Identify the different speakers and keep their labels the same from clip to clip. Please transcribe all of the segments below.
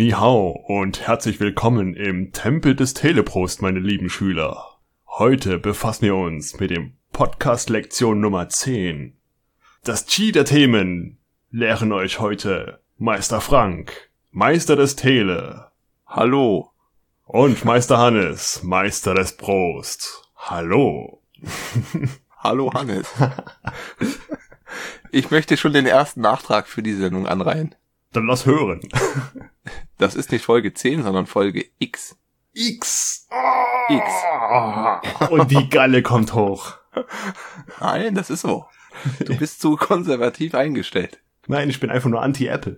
Speaker 1: Ni hao und herzlich willkommen im Tempel des Teleprost, meine lieben Schüler. Heute befassen wir uns mit dem Podcast Lektion Nummer 10. Das Chi der Themen lehren euch heute Meister Frank, Meister des Tele.
Speaker 2: Hallo.
Speaker 1: Und Meister Hannes, Meister des Prost. Hallo.
Speaker 2: Hallo Hannes. Ich möchte schon den ersten Nachtrag für die Sendung anreihen.
Speaker 1: Dann lass hören.
Speaker 2: Das ist nicht Folge 10, sondern Folge X.
Speaker 1: X.
Speaker 2: X.
Speaker 1: Und die Galle kommt hoch.
Speaker 2: Nein, das ist so. Du bist zu konservativ eingestellt.
Speaker 1: Nein, ich bin einfach nur anti-Apple.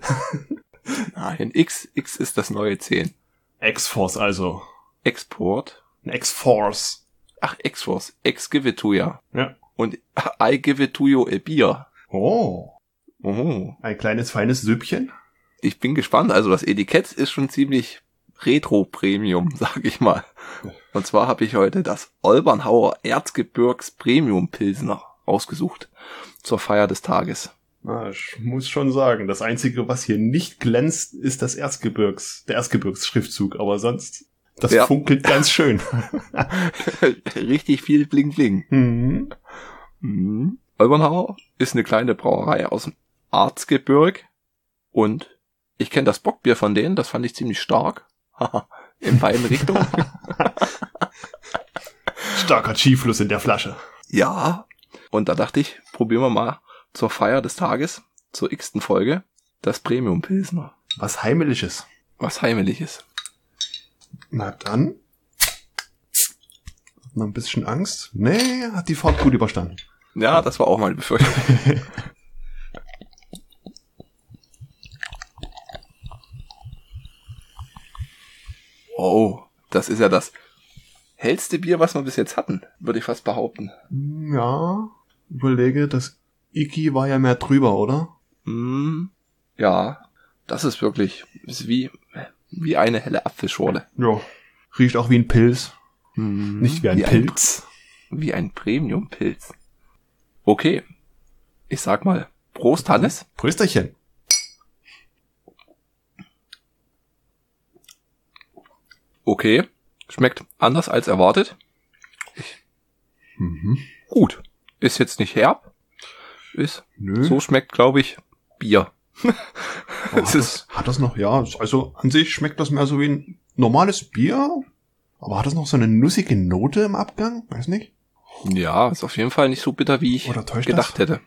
Speaker 2: Nein, X, X ist das neue 10.
Speaker 1: X-Force also.
Speaker 2: Export.
Speaker 1: Ein X-Force.
Speaker 2: Ach, X-Force. X give it to ya.
Speaker 1: Ja.
Speaker 2: Und I give it to you a beer.
Speaker 1: Oh.
Speaker 2: Oh.
Speaker 1: Ein kleines, feines Süppchen.
Speaker 2: Ich bin gespannt. Also das Etikett ist schon ziemlich Retro-Premium, sag ich mal. Und zwar habe ich heute das Olbernhauer Erzgebirgs Premium Pilsner ausgesucht zur Feier des Tages.
Speaker 1: Na, ich muss schon sagen, das Einzige, was hier nicht glänzt, ist das Erzgebirgs, der Erzgebirgsschriftzug, aber sonst, das
Speaker 2: Ja.
Speaker 1: funkelt ganz schön.
Speaker 2: Richtig viel Bling Bling.
Speaker 1: Mhm.
Speaker 2: Mhm. Olbernhauer ist eine kleine Brauerei aus dem Erzgebirg und ich kenne das Bockbier von denen, das fand ich ziemlich stark. In beiden Richtungen.
Speaker 1: Starker Chi-Fluss in der Flasche.
Speaker 2: Ja. Und da dachte ich, probieren wir mal zur Feier des Tages, zur x-ten Folge, das Premium Pilsner.
Speaker 1: Was Heimeliges.
Speaker 2: Was Heimeliges.
Speaker 1: Na dann. Hat noch ein bisschen Angst? Nee, hat die Fahrt gut überstanden.
Speaker 2: Ja, das war auch meine Befürchtung. oh, das ist ja das hellste Bier, was wir bis jetzt hatten, würde ich fast behaupten.
Speaker 1: Ja, überlege, das Iki war ja mehr drüber, oder?
Speaker 2: Mm, ja, das ist wirklich, ist wie, wie eine helle Apfelschorle.
Speaker 1: Ja. Riecht auch wie ein Pilz.
Speaker 2: Mm,
Speaker 1: Nicht wie ein Pilz.
Speaker 2: wie ein Premium-Pilz. Okay. Ich sag mal, Prost, Hannes.
Speaker 1: Prösterchen.
Speaker 2: Okay. Schmeckt anders als erwartet.
Speaker 1: Mhm.
Speaker 2: Gut. Ist jetzt nicht herb. Ist,
Speaker 1: Nö.
Speaker 2: so schmeckt, glaube ich, Bier.
Speaker 1: Oh,
Speaker 2: es
Speaker 1: hat, das, hat das noch, ja, also an sich schmeckt das mehr so wie ein normales Bier, aber hat das noch so eine nussige Note im Abgang? Weiß nicht.
Speaker 2: Ja, ist auf jeden Fall nicht so bitter, wie ich gedacht
Speaker 1: das?
Speaker 2: hätte.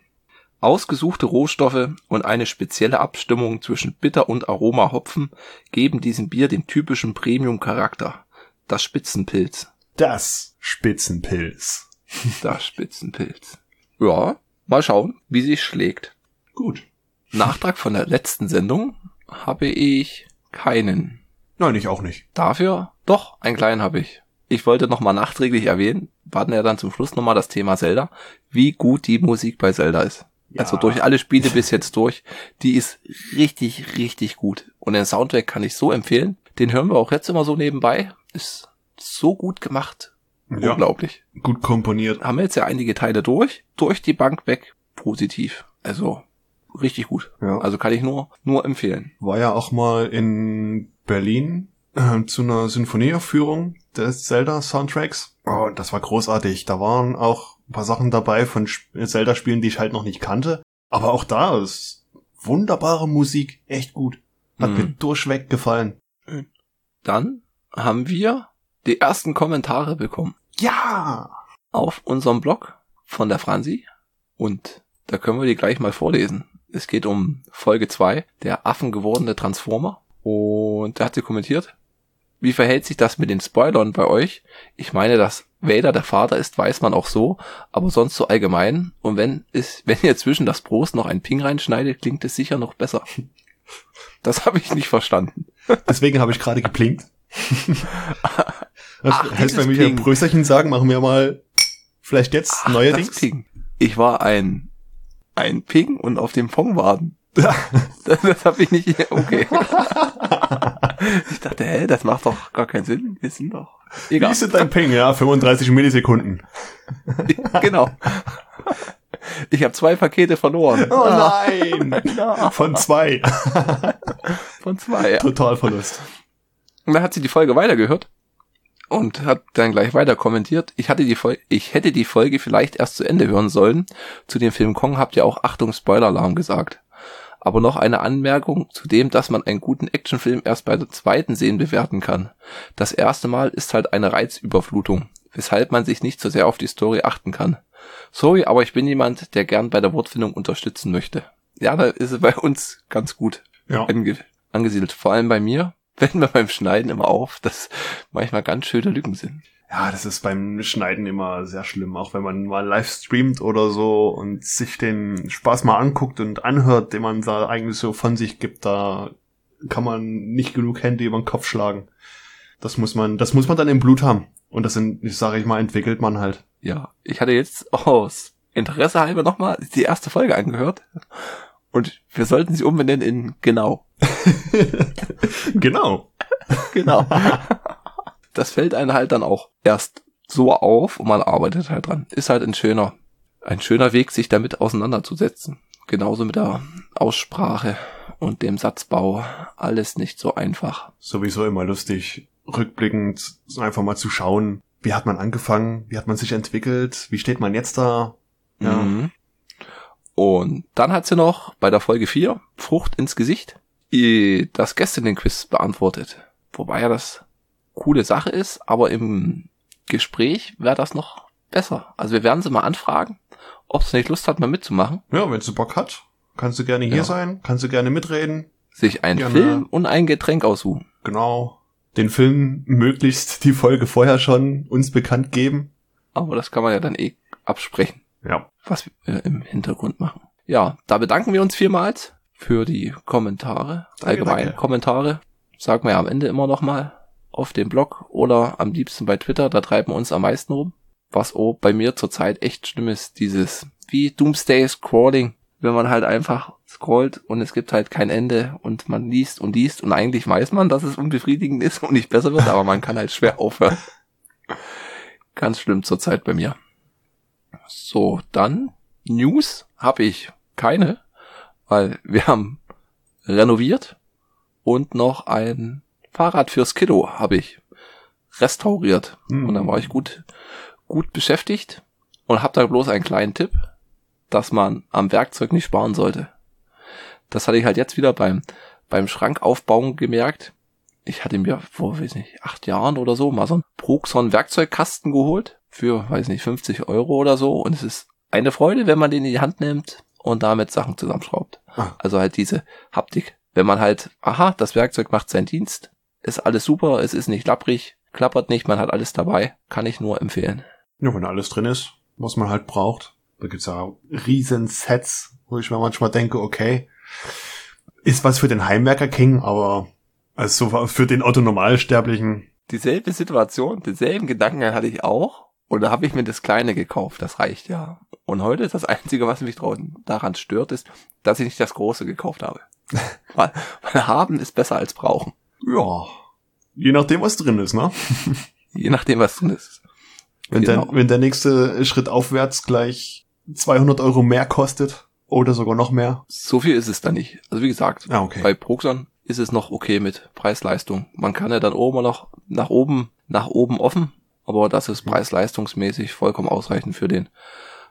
Speaker 2: Ausgesuchte Rohstoffe und eine spezielle Abstimmung zwischen Bitter und Aroma Hopfen geben diesem Bier den typischen Premium-Charakter. Das Spitzenpilz.
Speaker 1: Das Spitzenpilz.
Speaker 2: Das Spitzenpilz. Ja, mal schauen, wie sich schlägt.
Speaker 1: Gut.
Speaker 2: Nachtrag von der letzten Sendung habe ich keinen.
Speaker 1: Nein, ich auch nicht.
Speaker 2: Dafür doch, einen kleinen habe ich. Ich wollte nochmal nachträglich erwähnen, wir hatten ja dann zum Schluss nochmal das Thema Zelda, wie gut die Musik bei Zelda ist.
Speaker 1: Ja.
Speaker 2: Also durch alle Spiele bis jetzt durch, die ist richtig, richtig gut. Und den Soundtrack kann ich so empfehlen. Den hören wir auch jetzt immer so nebenbei. Ist so gut gemacht.
Speaker 1: Ja.
Speaker 2: Unglaublich.
Speaker 1: Gut komponiert.
Speaker 2: Haben wir jetzt ja einige Teile durch, durch die Bank weg, positiv. Also richtig gut.
Speaker 1: Ja.
Speaker 2: Also kann ich nur, nur empfehlen.
Speaker 1: War ja auch mal in Berlin äh, zu einer Sinfonieaufführung des Zelda-Soundtracks. Oh, das war großartig. Da waren auch ein paar Sachen dabei von Sp- Zelda-Spielen, die ich halt noch nicht kannte. Aber auch da ist wunderbare Musik. Echt gut. Hat
Speaker 2: Mhm.
Speaker 1: mir durchweg gefallen.
Speaker 2: Dann haben wir die ersten Kommentare bekommen.
Speaker 1: Ja!
Speaker 2: auf unserem Blog von der Franzi und da können wir die gleich mal vorlesen. Es geht um Folge 2, der affengewordene Transformer und da hat sie kommentiert, wie verhält sich das mit den Spoilern bei euch? Ich meine, dass Vader der Vater ist, weiß man auch so, aber sonst so allgemein und wenn es, wenn ihr zwischen das Prost noch ein Ping reinschneidet, klingt es sicher noch besser. Das habe ich nicht verstanden.
Speaker 1: Deswegen habe ich gerade geplinkt. Das
Speaker 2: Ach,
Speaker 1: heißt, wenn wir hier
Speaker 2: Ping.
Speaker 1: Prösterchen sagen, machen wir mal vielleicht jetzt
Speaker 2: Ach,
Speaker 1: neuerdings.
Speaker 2: Ping. Ich war ein ein Ping und auf dem Pong warten. Das, das habe ich nicht. Okay. Ich dachte, hä, das macht doch gar keinen Sinn. Wir sind doch.
Speaker 1: Wie
Speaker 2: Egal.
Speaker 1: ist denn dein Ping? Ja, 35 Millisekunden.
Speaker 2: genau. Ich habe zwei Pakete verloren.
Speaker 1: Oh nein! Von zwei.
Speaker 2: Von zwei, ja.
Speaker 1: Totalverlust.
Speaker 2: Und dann hat sie die Folge weitergehört und hat dann gleich weiter kommentiert. Ich hatte die Folge, ich hätte die Folge vielleicht erst zu Ende hören sollen. Zu dem Film Kong habt ihr auch Achtung Spoiler-Alarm gesagt. Aber noch eine Anmerkung zu dem, dass man einen guten Actionfilm erst bei der zweiten Sehen bewerten kann. Das erste Mal ist halt eine Reizüberflutung, weshalb man sich nicht so sehr auf die Story achten kann. Sorry, aber ich bin jemand, der gern bei der Wortfindung unterstützen möchte. Ja, da ist es bei uns ganz gut
Speaker 1: Ja.
Speaker 2: ange angesiedelt. Vor allem bei mir fällt mir beim Schneiden immer auf, dass manchmal ganz schöne Lücken sind.
Speaker 1: Ja, das ist beim Schneiden immer sehr schlimm, auch wenn man mal live streamt oder so und sich den Spaß mal anguckt und anhört, den man da eigentlich so von sich gibt, da kann man nicht genug Hände über den Kopf schlagen. Das muss man, das muss man dann im Blut haben. Und das sind, ich sage ich mal, entwickelt man halt.
Speaker 2: Ja, ich hatte jetzt aus Interesse halber nochmal die erste Folge angehört. Und wir sollten sie umbenennen in genau.
Speaker 1: genau.
Speaker 2: Genau. das fällt einem halt dann auch erst so auf und man arbeitet halt dran. Ist halt ein schöner, ein schöner Weg, sich damit auseinanderzusetzen. Genauso mit der Aussprache und dem Satzbau. Alles nicht so einfach.
Speaker 1: Sowieso immer lustig, rückblickend so einfach mal zu schauen, wie hat man angefangen, wie hat man sich entwickelt, wie steht man jetzt da. Ja.
Speaker 2: Mhm. Und dann hat sie noch bei der Folge 4 Frucht ins Gesicht das Gästinnen-Quiz beantwortet. Wobei ja das coole Sache ist, aber im Gespräch wäre das noch besser. Also wir werden sie mal anfragen, ob sie nicht Lust hat, mal mitzumachen,
Speaker 1: Ja, wenn sie Bock hat, kannst du gerne hier
Speaker 2: Ja.
Speaker 1: sein, kannst du gerne mitreden.
Speaker 2: sich einen
Speaker 1: Gerne.
Speaker 2: Film und ein Getränk aussuchen.
Speaker 1: Genau. Den Film möglichst die Folge vorher schon uns bekannt geben.
Speaker 2: Aber das kann man ja dann eh absprechen.
Speaker 1: Ja.
Speaker 2: was wir im Hintergrund machen. Ja, da bedanken wir uns vielmals für die Kommentare,
Speaker 1: Danke,
Speaker 2: allgemein
Speaker 1: danke.
Speaker 2: Kommentare. Sagen wir ja am Ende immer noch mal auf dem Blog oder am liebsten bei Twitter, da treiben wir uns am meisten rum. Was auch bei mir zurzeit echt schlimm ist, dieses wie Doomsday Scrolling, wenn man halt einfach scrollt und es gibt halt kein Ende und man liest und liest und eigentlich weiß man, dass es unbefriedigend ist und nicht besser wird, aber man kann halt schwer aufhören. Ganz schlimm zurzeit bei mir. So, dann News habe ich keine, weil wir haben renoviert und noch ein Fahrrad fürs Kiddo habe ich restauriert.
Speaker 1: Hm.
Speaker 2: Und dann war ich gut, gut beschäftigt und habe da bloß einen kleinen Tipp, dass man am Werkzeug nicht sparen sollte. Das hatte ich halt jetzt wieder beim, beim Schrankaufbauen gemerkt. Ich hatte mir vor, weiß nicht, acht Jahren oder so mal so einen Proxon Werkzeugkasten geholt für, weiß nicht, 50 Euro oder so. Und es ist eine Freude, wenn man den in die Hand nimmt und damit Sachen zusammenschraubt.
Speaker 1: Ah.
Speaker 2: Also halt diese Haptik. Wenn man halt, aha, das Werkzeug macht seinen Dienst, ist alles super, es ist nicht lapprig, klappert nicht, man hat alles dabei, kann ich nur empfehlen.
Speaker 1: Ja, wenn alles drin ist, was man halt braucht. Da gibt's ja riesen Sets, wo ich mir manchmal denke, okay, ist was für den Heimwerker King, aber also so für den Otto Normalsterblichen,
Speaker 2: Dieselbe Situation, denselben Gedanken hatte ich auch. Und da habe ich mir das Kleine gekauft, das reicht ja. Und heute ist das Einzige, was mich daran stört, ist, dass ich nicht das Große gekauft habe. weil, weil haben ist besser als brauchen.
Speaker 1: Ja, je nachdem, was drin ist, ne?
Speaker 2: Je nachdem, was drin ist.
Speaker 1: Wenn,
Speaker 2: Genau.
Speaker 1: der, wenn der nächste Schritt aufwärts gleich 200 Euro mehr kostet oder sogar noch mehr.
Speaker 2: So viel ist es da nicht. Also wie gesagt,
Speaker 1: Ah, okay.
Speaker 2: bei Proxon ist es noch okay mit Preis-Leistung. Man kann ja dann oben noch nach oben, nach oben offen, aber das ist preis-leistungsmäßig vollkommen ausreichend für den,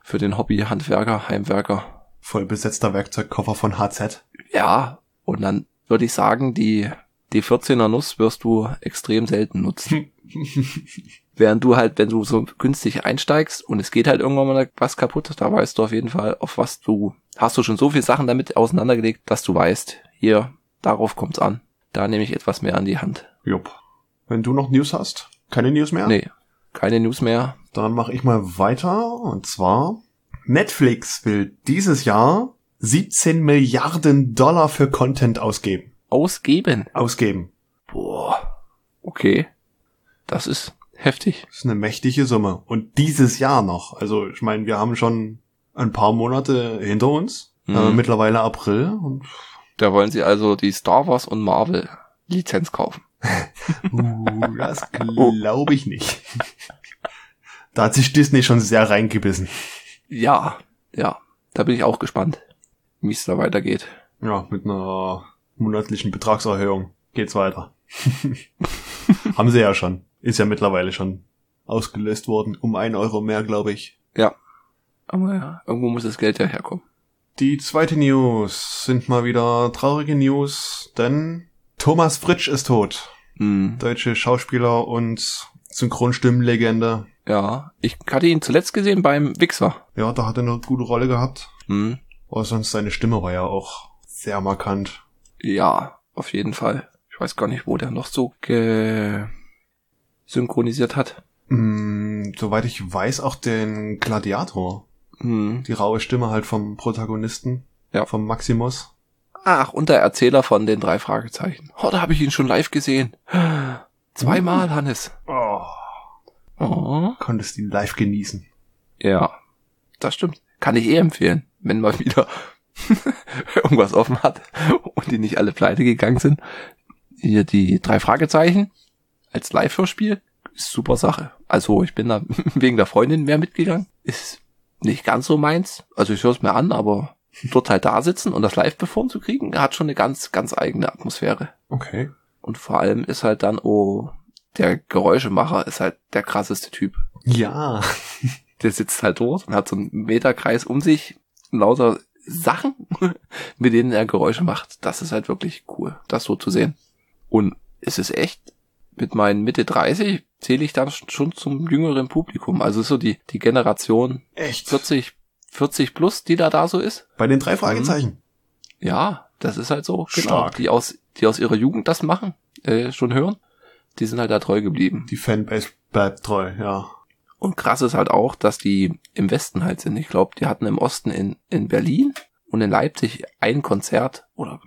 Speaker 2: für den Hobby-Handwerker, Heimwerker.
Speaker 1: Voll besetzter Werkzeugkoffer von HZ.
Speaker 2: Ja, und dann würde ich sagen, die, die 14er Nuss wirst du extrem selten nutzen. Während du halt, wenn du so günstig einsteigst und es geht halt irgendwann mal was kaputt, da weißt du auf jeden Fall, auf was du, hast du schon so viele Sachen damit auseinandergelegt, dass du weißt, hier, darauf kommt's an. Da nehme ich etwas mehr an die Hand.
Speaker 1: Jupp. Wenn du noch News hast, keine News mehr?
Speaker 2: Nee, keine News mehr.
Speaker 1: Dann mache ich mal weiter. Und zwar, Netflix will dieses Jahr 17 Milliarden Dollar für Content ausgeben.
Speaker 2: Ausgeben.
Speaker 1: Ausgeben.
Speaker 2: Boah. Okay. Das ist heftig.
Speaker 1: Das ist eine mächtige Summe. Und dieses Jahr noch. Also ich meine, wir haben schon ein paar Monate hinter uns.
Speaker 2: Mhm.
Speaker 1: Äh, mittlerweile April. Und
Speaker 2: Da wollen sie also die Star Wars und Marvel Lizenz kaufen.
Speaker 1: uh, das glaube ich nicht. da hat sich Disney schon sehr reingebissen.
Speaker 2: Ja, ja. da bin ich auch gespannt, wie es da weitergeht.
Speaker 1: Ja, mit einer monatlichen Betragserhöhung geht's weiter. Haben sie ja schon. Ist ja mittlerweile schon ausgelöst worden. Um ein Euro mehr, glaube ich.
Speaker 2: Ja. Aber ja, irgendwo muss das Geld ja herkommen.
Speaker 1: Die zweite News sind mal wieder traurige News, denn Thomas Fritsch ist tot.
Speaker 2: Hm.
Speaker 1: Deutsche Schauspieler und Synchronstimmenlegende.
Speaker 2: Ja, ich hatte ihn zuletzt gesehen beim Wichser.
Speaker 1: Ja, da hat er eine gute Rolle gehabt.
Speaker 2: Hm.
Speaker 1: Aber sonst seine Stimme war ja auch sehr markant.
Speaker 2: Ja, auf jeden Fall. Ich weiß gar nicht, wo der noch so ge synchronisiert hat.
Speaker 1: Mm, soweit ich weiß, auch den Gladiator.
Speaker 2: Hm.
Speaker 1: Die raue Stimme halt vom Protagonisten.
Speaker 2: Ja.
Speaker 1: Vom Maximus.
Speaker 2: Ach, und der Erzähler von den drei Fragezeichen. Oh, da habe ich ihn schon live gesehen. Zweimal, Hannes.
Speaker 1: Oh,
Speaker 2: Oh.
Speaker 1: konntest ihn live genießen.
Speaker 2: Ja, das stimmt. Kann ich eh empfehlen, wenn mal wieder irgendwas offen hat und die nicht alle pleite gegangen sind. Hier die drei Fragezeichen als Live-Hörspiel ist super Sache. Also ich bin da wegen der Freundin mehr mitgegangen. Ist nicht ganz so meins. Also ich höre es mir an, aber dort halt da sitzen und das live performen zu kriegen, hat schon eine ganz, ganz eigene Atmosphäre.
Speaker 1: Okay.
Speaker 2: Und vor allem ist halt dann, oh, der Geräuschemacher ist halt der krasseste Typ.
Speaker 1: Ja.
Speaker 2: Der sitzt halt dort und hat so einen Meterkreis um sich, lauter Sachen, mit denen er Geräusche macht. Das ist halt wirklich cool, das so zu sehen. Und es ist echt, mit meinen Mitte 30 zähle ich dann schon zum jüngeren Publikum. Also so die, die Generation
Speaker 1: Echt?
Speaker 2: 40, 40 plus, die da da so ist.
Speaker 1: Bei den drei Fragezeichen.
Speaker 2: Ja, das ist halt so, genau, die aus, die aus ihrer Jugend das machen, äh, schon hören. Die sind halt da treu geblieben.
Speaker 1: Die Fanbase bleibt treu, ja.
Speaker 2: Und krass ist halt auch, dass die im Westen halt sind. Ich glaube, die hatten im Osten in, in Berlin und in Leipzig ein Konzert oder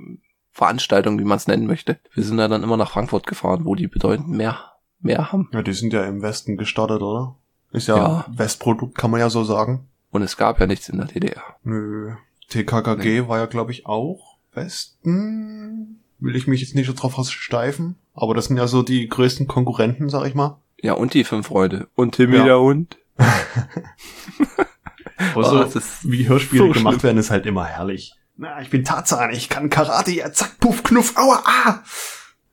Speaker 2: Veranstaltung, wie man es nennen möchte. Wir sind da dann immer nach Frankfurt gefahren, wo die bedeutend mehr, mehr haben.
Speaker 1: Ja, die sind ja im Westen gestartet, oder? Ist ja,
Speaker 2: Ja.
Speaker 1: Westprodukt, kann man ja so sagen.
Speaker 2: Und es gab ja nichts in der DDR.
Speaker 1: Nö. TKKG war ja, glaube ich, auch Westen. Will ich mich jetzt nicht so drauf versteifen. Aber das sind ja so die größten Konkurrenten, sag ich mal.
Speaker 2: Ja, und die fünf Freunde. Und Timmy
Speaker 1: Ja.
Speaker 2: der Hund.
Speaker 1: Aber
Speaker 2: Oh,
Speaker 1: so,
Speaker 2: das ist
Speaker 1: wie Hörspiele
Speaker 2: so
Speaker 1: gemacht
Speaker 2: schlimm.
Speaker 1: werden, ist halt immer herrlich. Na, ich bin Tarzan, ich kann Karate, ja, zack, puff, knuff, aua, ah!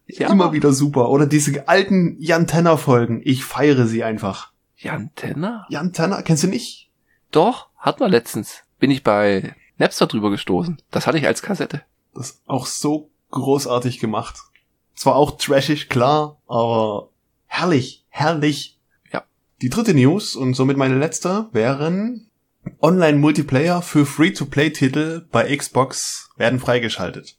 Speaker 2: Ja,
Speaker 1: Immer wieder super. Oder diese alten Jan Tenner Folgen. Ich feiere sie einfach.
Speaker 2: Jan Tenner?
Speaker 1: Jan Tenner, kennst du nicht?
Speaker 2: Doch, hat man letztens. Bin ich bei Napster drüber gestoßen. Das hatte ich als Kassette.
Speaker 1: Das ist auch so großartig gemacht. Zwar auch trashig, klar, aber herrlich, herrlich.
Speaker 2: Ja.
Speaker 1: Die dritte News und somit meine letzte wären Online-Multiplayer für Free-to-Play-Titel bei Xbox werden freigeschaltet.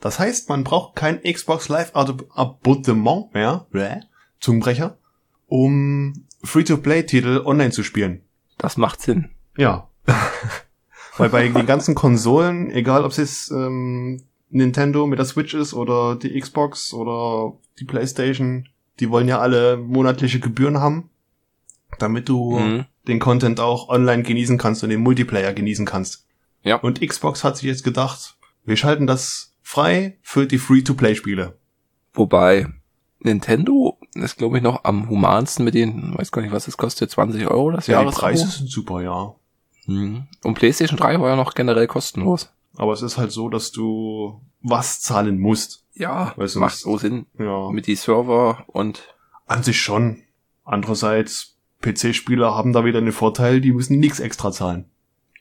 Speaker 1: Das heißt, man braucht kein Xbox Live Ab- Abonnement mehr, Bäh, Zungenbrecher, um Free-to-Play-Titel online zu spielen.
Speaker 2: Das macht Sinn.
Speaker 1: Ja. Weil bei den ganzen Konsolen, egal ob es jetzt ähm, Nintendo mit der Switch ist oder die Xbox oder die PlayStation, die wollen ja alle monatliche Gebühren haben, damit du
Speaker 2: Mhm.
Speaker 1: den Content auch online genießen kannst und den Multiplayer genießen kannst.
Speaker 2: Ja.
Speaker 1: Und Xbox hat sich jetzt gedacht, wir schalten das frei für die Free-to-Play-Spiele.
Speaker 2: Wobei Nintendo ist, glaube ich, noch am humansten mit denen, weiß gar nicht, was es kostet, 20 Euro das
Speaker 1: Ja, die. Preise sind super, ja.
Speaker 2: Mhm. Und PlayStation 3 war ja noch generell kostenlos.
Speaker 1: Aber es ist halt so, dass du was zahlen musst.
Speaker 2: Ja,
Speaker 1: Weißt du,
Speaker 2: macht so Sinn.
Speaker 1: Ja.
Speaker 2: Mit die Server und
Speaker 1: An sich schon. Andererseits, PC-Spieler haben da wieder einen Vorteil, die müssen nichts extra zahlen.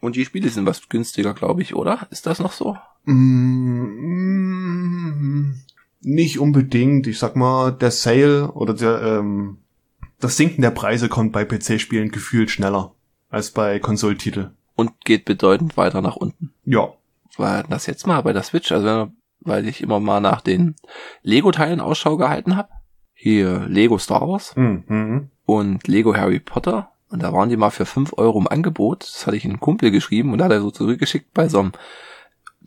Speaker 2: und die Spiele sind was günstiger, glaube ich, oder? Ist das noch so?
Speaker 1: Mm, nicht unbedingt. Ich sag mal, der Sale oder der, ähm, das Sinken der Preise kommt bei PC-Spielen gefühlt schneller als bei Konsoltitel.
Speaker 2: Und geht bedeutend weiter nach unten.
Speaker 1: Ja.
Speaker 2: War das jetzt mal bei der Switch, also wenn- weil ich immer mal nach den Lego-Teilen Ausschau gehalten habe. Hier Lego Star Wars
Speaker 1: Mhm.
Speaker 2: und Lego Harry Potter. Und da waren die mal für 5 Euro im Angebot. Das hatte ich einem Kumpel geschrieben und da hat er so zurückgeschickt bei so einem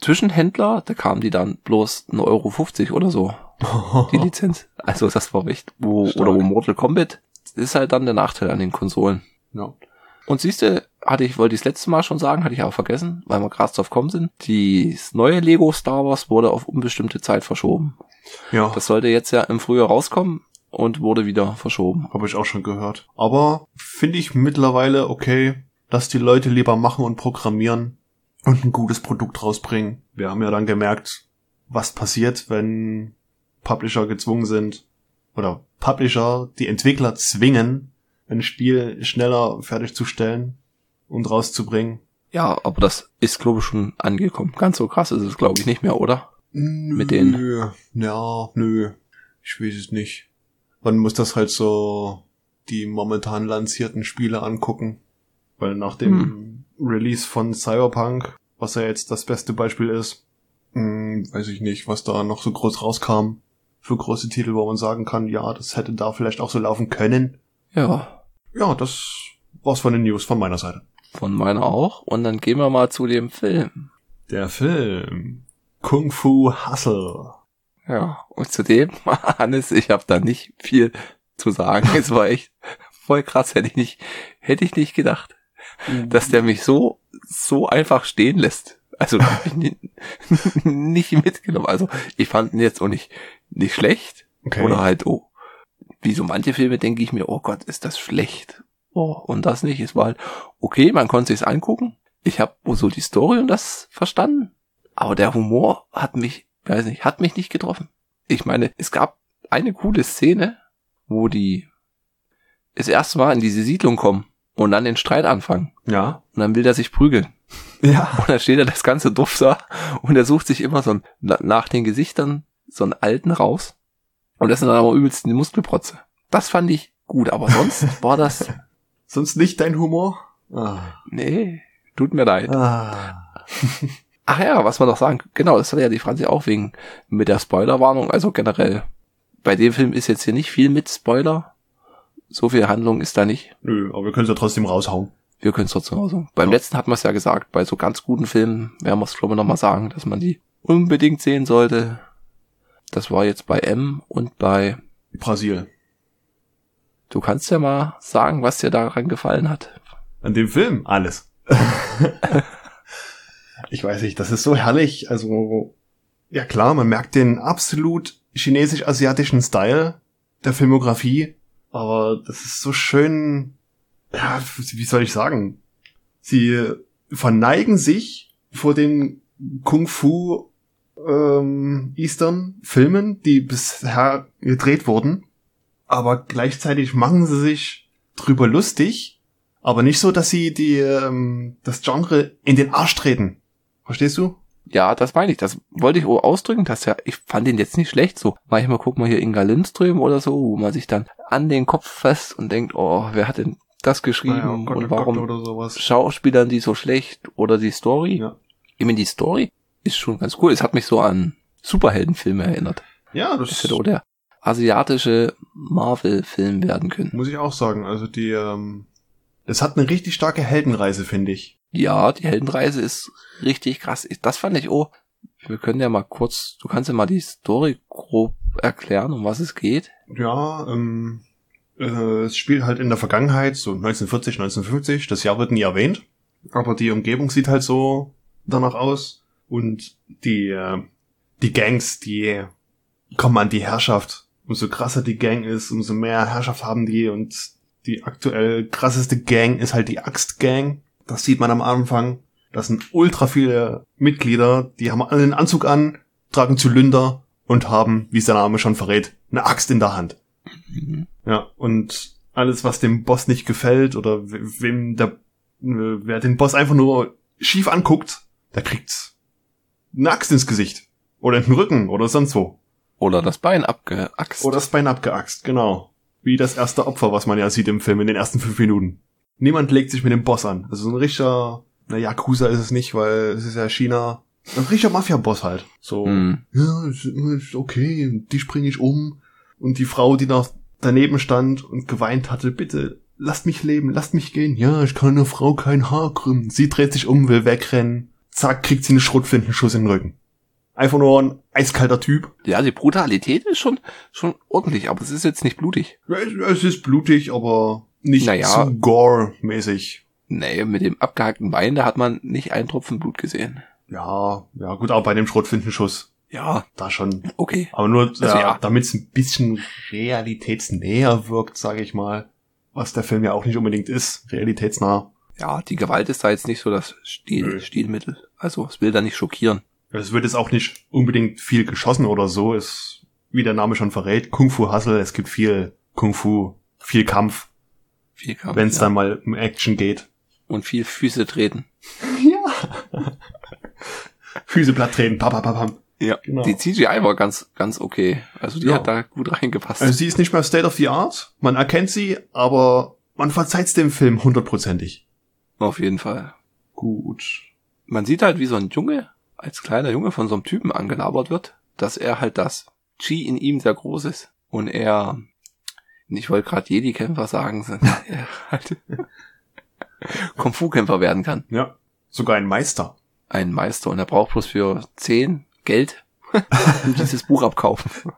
Speaker 2: Zwischenhändler. Da kamen die dann bloß 1,50 Euro oder so, die Lizenz. Also das war echt, wo,
Speaker 1: Stark.
Speaker 2: oder wo Mortal Kombat ist halt dann der Nachteil an den Konsolen.
Speaker 1: ja.
Speaker 2: Und siehste, hatte ich, wollte ich das letzte Mal schon sagen, hatte ich auch vergessen, weil wir gerade drauf kommen sind. Das neue Lego Star Wars wurde auf unbestimmte Zeit verschoben.
Speaker 1: Ja.
Speaker 2: Das sollte jetzt ja im Frühjahr rauskommen und wurde wieder verschoben.
Speaker 1: Habe ich auch schon gehört. Aber finde ich mittlerweile okay, dass die Leute lieber machen und programmieren, und ein gutes Produkt rausbringen. Wir haben ja dann gemerkt, was passiert, wenn Publisher gezwungen sind oder Publisher die Entwickler zwingen, ein Spiel schneller fertigzustellen und rauszubringen.
Speaker 2: Ja, aber das ist, glaube ich, schon angekommen. Ganz so krass ist es, glaube ich, nicht mehr, oder?
Speaker 1: Nö,
Speaker 2: Mit denen?
Speaker 1: Ja, nö. Ich weiß es nicht. Man muss das halt so die momentan lancierten Spiele angucken. Weil nach dem Release von Cyberpunk, was ja jetzt das beste Beispiel ist, hm, weiß ich nicht, was da noch so groß rauskam. Für große Titel, wo man sagen kann, ja, das hätte da vielleicht auch so laufen können.
Speaker 2: Ja,
Speaker 1: Ja, das war's von den News von meiner Seite.
Speaker 2: Von meiner auch. Und dann gehen wir mal zu dem Film.
Speaker 1: Der Film Kung Fu Hustle.
Speaker 2: Ja, und zu dem, Hannes, ich habe da nicht viel zu sagen. Es war echt voll krass, hätte ich nicht, hätte ich nicht gedacht, dass der mich so, so einfach stehen lässt. Also hab ich ni- nicht mitgenommen. Also ich fand ihn jetzt auch nicht, nicht schlecht.
Speaker 1: Okay.
Speaker 2: Oder halt, oh, wie so manche Filme denke ich mir, oh Gott, ist das schlecht. Oh, und das nicht. Es war halt, okay, man konnte sich's angucken. Ich habe wohl so die Story und das verstanden. Aber der Humor hat mich, weiß nicht, hat mich nicht getroffen. Ich meine, es gab eine coole Szene, wo die das erste Mal in diese Siedlung kommen und dann den Streit anfangen.
Speaker 1: Ja.
Speaker 2: Und dann will er sich prügeln.
Speaker 1: Ja.
Speaker 2: Und dann steht er das ganze Duft da und er sucht sich immer so ein, na- nach den Gesichtern so einen alten raus. Und das sind dann aber übelst die Muskelprotze. Das fand ich gut, aber sonst war das,
Speaker 1: Sonst nicht dein Humor? Ah.
Speaker 2: nee, tut mir leid.
Speaker 1: Ah.
Speaker 2: Ach ja, was man noch sagen, genau, das hatte ja die Franzi auch wegen mit der Spoilerwarnung, also generell. Bei dem Film ist jetzt hier nicht viel mit Spoiler. So viel Handlung ist da nicht.
Speaker 1: Nö, aber wir können es ja trotzdem raushauen.
Speaker 2: Wir können es trotzdem auch sagen. Beim
Speaker 1: Ja.
Speaker 2: letzten hat man es ja gesagt, bei so ganz guten Filmen werden wir es, glaube ich, nochmal sagen, dass man die unbedingt sehen sollte. Das war jetzt bei M und bei,
Speaker 1: Brasil.
Speaker 2: Du kannst ja mal sagen, was dir daran gefallen hat.
Speaker 1: An dem Film alles. ich weiß nicht, das ist so herrlich. Also, ja klar, man merkt den absolut chinesisch-asiatischen Style der Filmografie, aber das ist so schön, ja, wie soll ich sagen? Sie verneigen sich vor den Kung-Fu ähm, Eastern Filmen, die bisher gedreht wurden, aber gleichzeitig machen sie sich drüber lustig, aber nicht so, dass sie die ähm, das Genre in den Arsch treten. Verstehst du?
Speaker 2: Ja, das meine ich. Das wollte ich auch ausdrücken, dass ja, ich fand den jetzt nicht schlecht. So, manchmal guckt man hier Inga Lindström oder so, wo man sich dann an den Kopf fasst und denkt, oh, wer hat denn das geschrieben
Speaker 1: oh Gott,
Speaker 2: und
Speaker 1: Gott
Speaker 2: warum
Speaker 1: oder sowas.
Speaker 2: Schauspielern die so schlecht oder die Story?
Speaker 1: Ja.
Speaker 2: Ich meine, die Story ist schon ganz cool. Es hat mich so an Superheldenfilme erinnert.
Speaker 1: Ja,
Speaker 2: Das
Speaker 1: das
Speaker 2: hätte auch der asiatische Marvel-Film werden können.
Speaker 1: muss ich auch sagen. Also die, ähm, das hat eine richtig starke Heldenreise, finde ich.
Speaker 2: Ja, die Heldenreise ist richtig krass. Das fand ich, oh, wir können ja mal kurz, du kannst ja mal die Story grob erklären, um was es geht.
Speaker 1: Ja, ähm, äh, es spielt halt in der Vergangenheit, so 1940, 1950. Das Jahr wird nie erwähnt, aber die Umgebung sieht halt so danach aus. Und die, äh, die Gangs, die kommen an die Herrschaft. Umso krasser die Gang ist, umso mehr Herrschaft haben die. Und die aktuell krasseste Gang ist halt die Axt-Gang. Das sieht man am Anfang. Das sind ultra viele Mitglieder, die haben alle einen Anzug an, tragen Zylinder und haben, wie es der Name schon verrät, eine Axt in der Hand.
Speaker 2: Mhm.
Speaker 1: Ja, und alles, was dem Boss nicht gefällt oder we- wem der, wer den Boss einfach nur schief anguckt, der kriegt eine Axt ins Gesicht. Oder in den Rücken oder sonst wo.
Speaker 2: Oder das Bein abgeaxt.
Speaker 1: Oder das Bein abgeaxt, genau. Wie das erste Opfer, was man ja sieht im Film in den ersten fünf Minuten. Niemand legt sich mit dem Boss an. Also so ein richtiger, na Yakuza ist es nicht, weil es ist ja China. Ein richtiger Mafia-Boss halt. So,
Speaker 2: Mhm.
Speaker 1: ja, ist, ist okay, die springe ich um. Und die Frau, die noch daneben stand und geweint hatte, bitte, lasst mich leben, lasst mich gehen. Ja, ich kann einer Frau kein Haar krümmen. Sie dreht sich um, will wegrennen. Zack, kriegt sie einen Schrotflintenschuss in den Rücken. Einfach nur ein eiskalter Typ.
Speaker 2: Ja, die Brutalität ist schon, schon ordentlich, aber es ist jetzt nicht blutig.
Speaker 1: Es, es ist blutig, aber nicht
Speaker 2: Naja.
Speaker 1: zu gore-mäßig.
Speaker 2: Nee, mit dem abgehackten Bein, da hat man nicht einen Tropfen Blut gesehen.
Speaker 1: Ja, ja, gut, aber bei dem Schrotflintenschuss,
Speaker 2: Ja,
Speaker 1: da schon.
Speaker 2: okay.
Speaker 1: Aber nur,
Speaker 2: Also
Speaker 1: ja,
Speaker 2: ja.
Speaker 1: damit es ein bisschen realitätsnäher wirkt, sage ich mal. Was der Film ja auch nicht unbedingt ist, realitätsnah.
Speaker 2: Ja, die Gewalt ist da jetzt nicht so das Stil,
Speaker 1: Nö.
Speaker 2: Stilmittel. Also es will da nicht schockieren.
Speaker 1: Es wird jetzt auch nicht unbedingt viel geschossen oder so. Es, wie der Name schon verrät, Kung Fu Hustle. Es gibt viel Kung Fu, viel Kampf,
Speaker 2: Viel Kampf.
Speaker 1: wenn es
Speaker 2: ja.
Speaker 1: dann mal um Action geht.
Speaker 2: Und viel Füße treten.
Speaker 1: Ja. Füße platt treten, pam, pam, pam, pam.
Speaker 2: Ja.
Speaker 1: Genau.
Speaker 2: Die CGI war ganz, ganz okay. Also die
Speaker 1: Ja.
Speaker 2: hat da gut reingepasst.
Speaker 1: Also sie ist nicht mehr State of the Art. Man erkennt sie, aber man verzeiht's dem Film hundertprozentig.
Speaker 2: Auf jeden Fall.
Speaker 1: Gut.
Speaker 2: Man sieht halt, wie so ein Junge, als kleiner Junge von so einem Typen angelabert wird, dass er halt das Chi in ihm sehr groß ist. Und er, ich wollte gerade Jedi-Kämpfer sagen, er halt Kung-Fu-Kämpfer werden kann.
Speaker 1: Ja. Sogar ein Meister.
Speaker 2: Ein Meister. Und er braucht bloß für 10 Geld und dieses Buch abkaufen.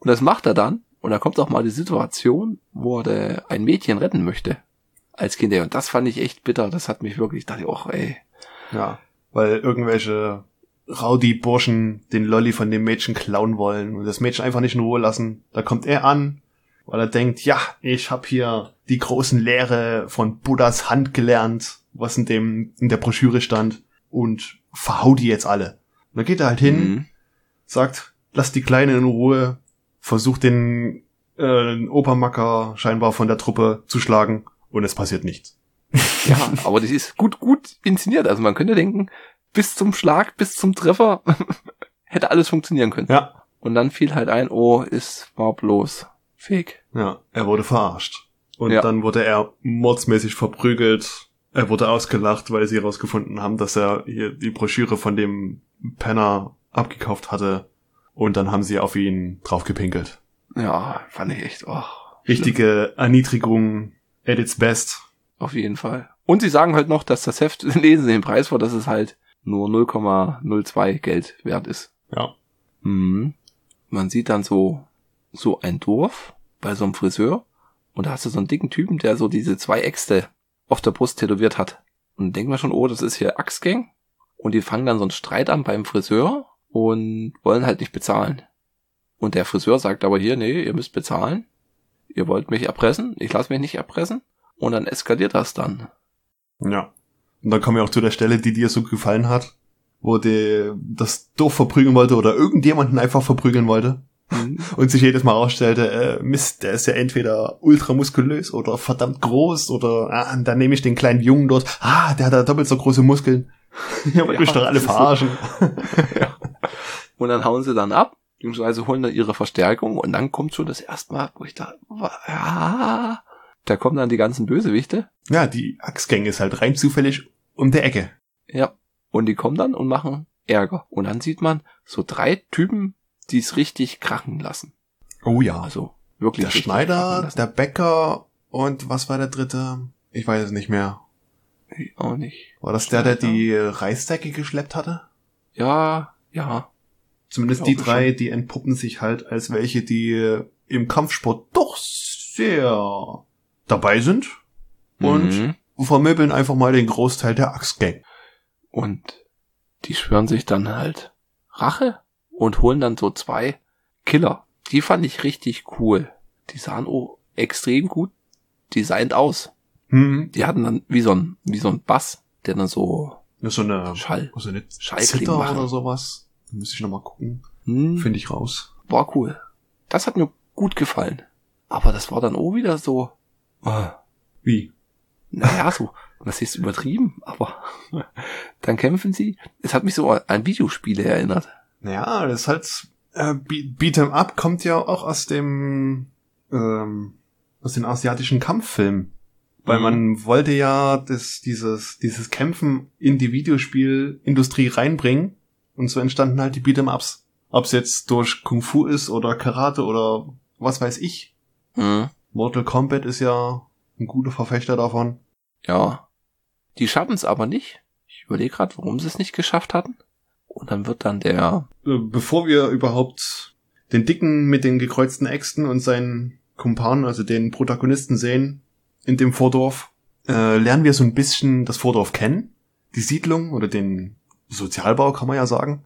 Speaker 2: Und das macht er dann. Und da kommt auch mal die Situation, wo er ein Mädchen retten möchte. Als Kind. Und das fand ich echt bitter. Das hat mich wirklich, dachte ich, och, ey.
Speaker 1: Ja. Weil irgendwelche Rowdy-Burschen den Lolly von dem Mädchen klauen wollen und das Mädchen einfach nicht in Ruhe lassen. Da kommt er an, weil er denkt, ja, ich habe hier die großen Lehre von Buddhas Hand gelernt, was in dem in der Broschüre stand und verhau die jetzt alle. Und dann geht er halt hin,
Speaker 2: Mhm.
Speaker 1: sagt, lass die Kleine in Ruhe, versucht den, äh, den Opermacker scheinbar von der Truppe zu schlagen und es passiert nichts.
Speaker 2: Ja, aber das ist gut, gut inszeniert. Also man könnte denken, bis zum Schlag, bis zum Treffer hätte alles funktionieren können.
Speaker 1: Ja.
Speaker 2: Und dann fiel halt ein, oh, es war bloß Fake.
Speaker 1: Ja, er wurde verarscht. Und
Speaker 2: Ja.
Speaker 1: dann wurde er mordsmäßig verprügelt. Er wurde ausgelacht, weil sie herausgefunden haben, dass er hier die Broschüre von dem Penner abgekauft hatte. Und dann haben sie auf ihn draufgepinkelt.
Speaker 2: Ja, fand ich echt, oh,
Speaker 1: Richtige Erniedrigung at its best.
Speaker 2: auf jeden Fall. Und sie sagen halt noch, dass das Heft, lesen sie den Preis vor, dass es halt nur 0,02 Geld wert ist.
Speaker 1: Ja.
Speaker 2: Mhm. Man sieht dann so, so ein Dorf bei so einem Friseur und da hast du so einen dicken Typen, der so diese zwei Äxte auf der Brust tätowiert hat. Und denkt man schon, oh, das ist hier Axtgang. Und die fangen dann so einen Streit an beim Friseur und wollen halt nicht bezahlen. Und der Friseur sagt aber hier, nee, ihr müsst bezahlen. Ihr wollt mich erpressen, ich lasse mich nicht erpressen. Und dann eskaliert das dann.
Speaker 1: Ja. Und dann kommen wir auch zu der Stelle, die dir so gefallen hat, wo der das Dorf verprügeln wollte oder irgendjemanden einfach verprügeln wollte.
Speaker 2: Mhm.
Speaker 1: und sich jedes Mal herausstellte, äh, Mist, der ist ja entweder ultramuskulös oder verdammt groß oder ah, dann nehme ich den kleinen Jungen dort, ah, der hat ja doppelt so große Muskeln. Ihr wollt
Speaker 2: Ja,
Speaker 1: mich doch alle verarschen.
Speaker 2: Und dann hauen sie dann ab, beziehungsweise holen dann ihre Verstärkung und dann kommt schon das erste Mal, wo ich da, ja, da kommen dann die ganzen Bösewichte.
Speaker 1: Ja, die Axtgang ist halt rein zufällig um der Ecke.
Speaker 2: Ja. Und die kommen dann und machen Ärger. Und dann sieht man so drei Typen, die es richtig krachen lassen.
Speaker 1: Oh ja.
Speaker 2: Also wirklich.
Speaker 1: Der Schneider, der Bäcker und was war der dritte? Ich weiß es nicht mehr.
Speaker 2: Ich Auch nicht.
Speaker 1: War das der, der die Reisdecke geschleppt hatte?
Speaker 2: Ja, ja.
Speaker 1: Zumindest die drei, die entpuppen sich halt als welche, die im Kampfsport doch sehr dabei sind und
Speaker 2: Mhm.
Speaker 1: Vermöbeln einfach mal den Großteil der Axtgang.
Speaker 2: Und die schwören sich dann halt Rache und holen dann so zwei Killer. Die fand ich richtig cool. Die sahen oh extrem gut designt aus.
Speaker 1: Hm.
Speaker 2: Die hatten dann wie so ein, wie so ein Bass, der dann so
Speaker 1: so eine,
Speaker 2: Schall.
Speaker 1: so eine Zither
Speaker 2: machen.
Speaker 1: oder sowas. Müsste ich nochmal gucken.
Speaker 2: Hm,
Speaker 1: Finde ich raus.
Speaker 2: war cool. Das hat mir gut gefallen. Aber das war dann auch wieder so, äh,
Speaker 1: Wie?
Speaker 2: Naja, so, das ist übertrieben, aber dann kämpfen sie. Es hat mich so an Videospiele erinnert.
Speaker 1: Naja, das ist halt, äh, Be- Beat'em Up kommt ja auch aus dem, ähm, aus den asiatischen Kampffilmen. Weil
Speaker 2: Mhm.
Speaker 1: man wollte ja das, dieses, dieses Kämpfen in die Videospielindustrie reinbringen. Und so entstanden halt die Beat'em Ups. Ob es jetzt durch Kung Fu ist oder Karate oder was weiß ich.
Speaker 2: Mhm.
Speaker 1: Mortal Kombat ist ja ein guter Verfechter davon.
Speaker 2: Ja. Die schaffen es aber nicht. Ich überlege gerade, warum sie es nicht geschafft hatten. Und dann wird dann der,
Speaker 1: Äh, Bevor wir überhaupt den Dicken mit den gekreuzten Äxten und seinen Kumpanen, also den Protagonisten sehen in dem Vordorf, äh, lernen wir so ein bisschen das Vordorf kennen. Die Siedlung oder den Sozialbau kann man ja sagen.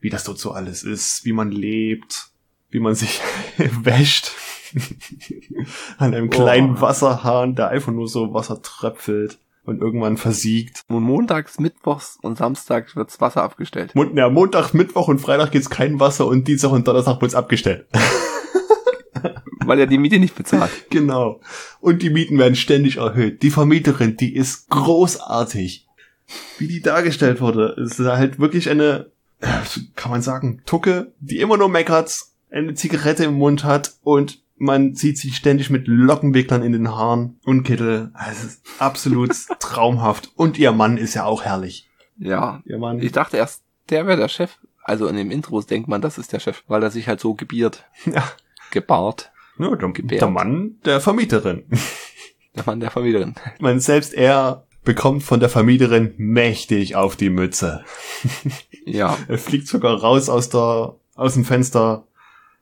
Speaker 1: Wie das dort so alles ist, wie man lebt, wie man sich wäscht. An einem kleinen
Speaker 2: Oh.
Speaker 1: Wasserhahn, der einfach nur so Wasser tröpfelt. und irgendwann versiegt.
Speaker 2: Und montags, mittwochs und samstags wird's Wasser abgestellt.
Speaker 1: Mon ja, Montag, Mittwoch und Freitag gibt's kein Wasser und Dienstag und Donnerstag wird's abgestellt.
Speaker 2: Weil er die Miete nicht bezahlt.
Speaker 1: genau. Und die Mieten werden ständig erhöht. Die Vermieterin, die ist großartig. Wie die dargestellt wurde, ist halt wirklich eine, kann man sagen, Tucke, die immer nur meckert, eine Zigarette im Mund hat und man sieht sie ständig mit Lockenwicklern in den Haaren und Kittel. Es ist absolut traumhaft. Und ihr Mann ist ja auch herrlich.
Speaker 2: Ja.
Speaker 1: Ihr Mann.
Speaker 2: Ich dachte erst, der wäre der Chef. Also in dem Intros denkt man, das ist der Chef, weil er sich halt so gebiert,
Speaker 1: Ja,
Speaker 2: gebart.
Speaker 1: ja der,
Speaker 2: Gebärt.
Speaker 1: der Mann der Vermieterin.
Speaker 2: Der Mann der Vermieterin.
Speaker 1: Man selbst er bekommt von der Vermieterin mächtig auf die Mütze.
Speaker 2: Ja.
Speaker 1: Er fliegt sogar raus aus der, aus dem Fenster,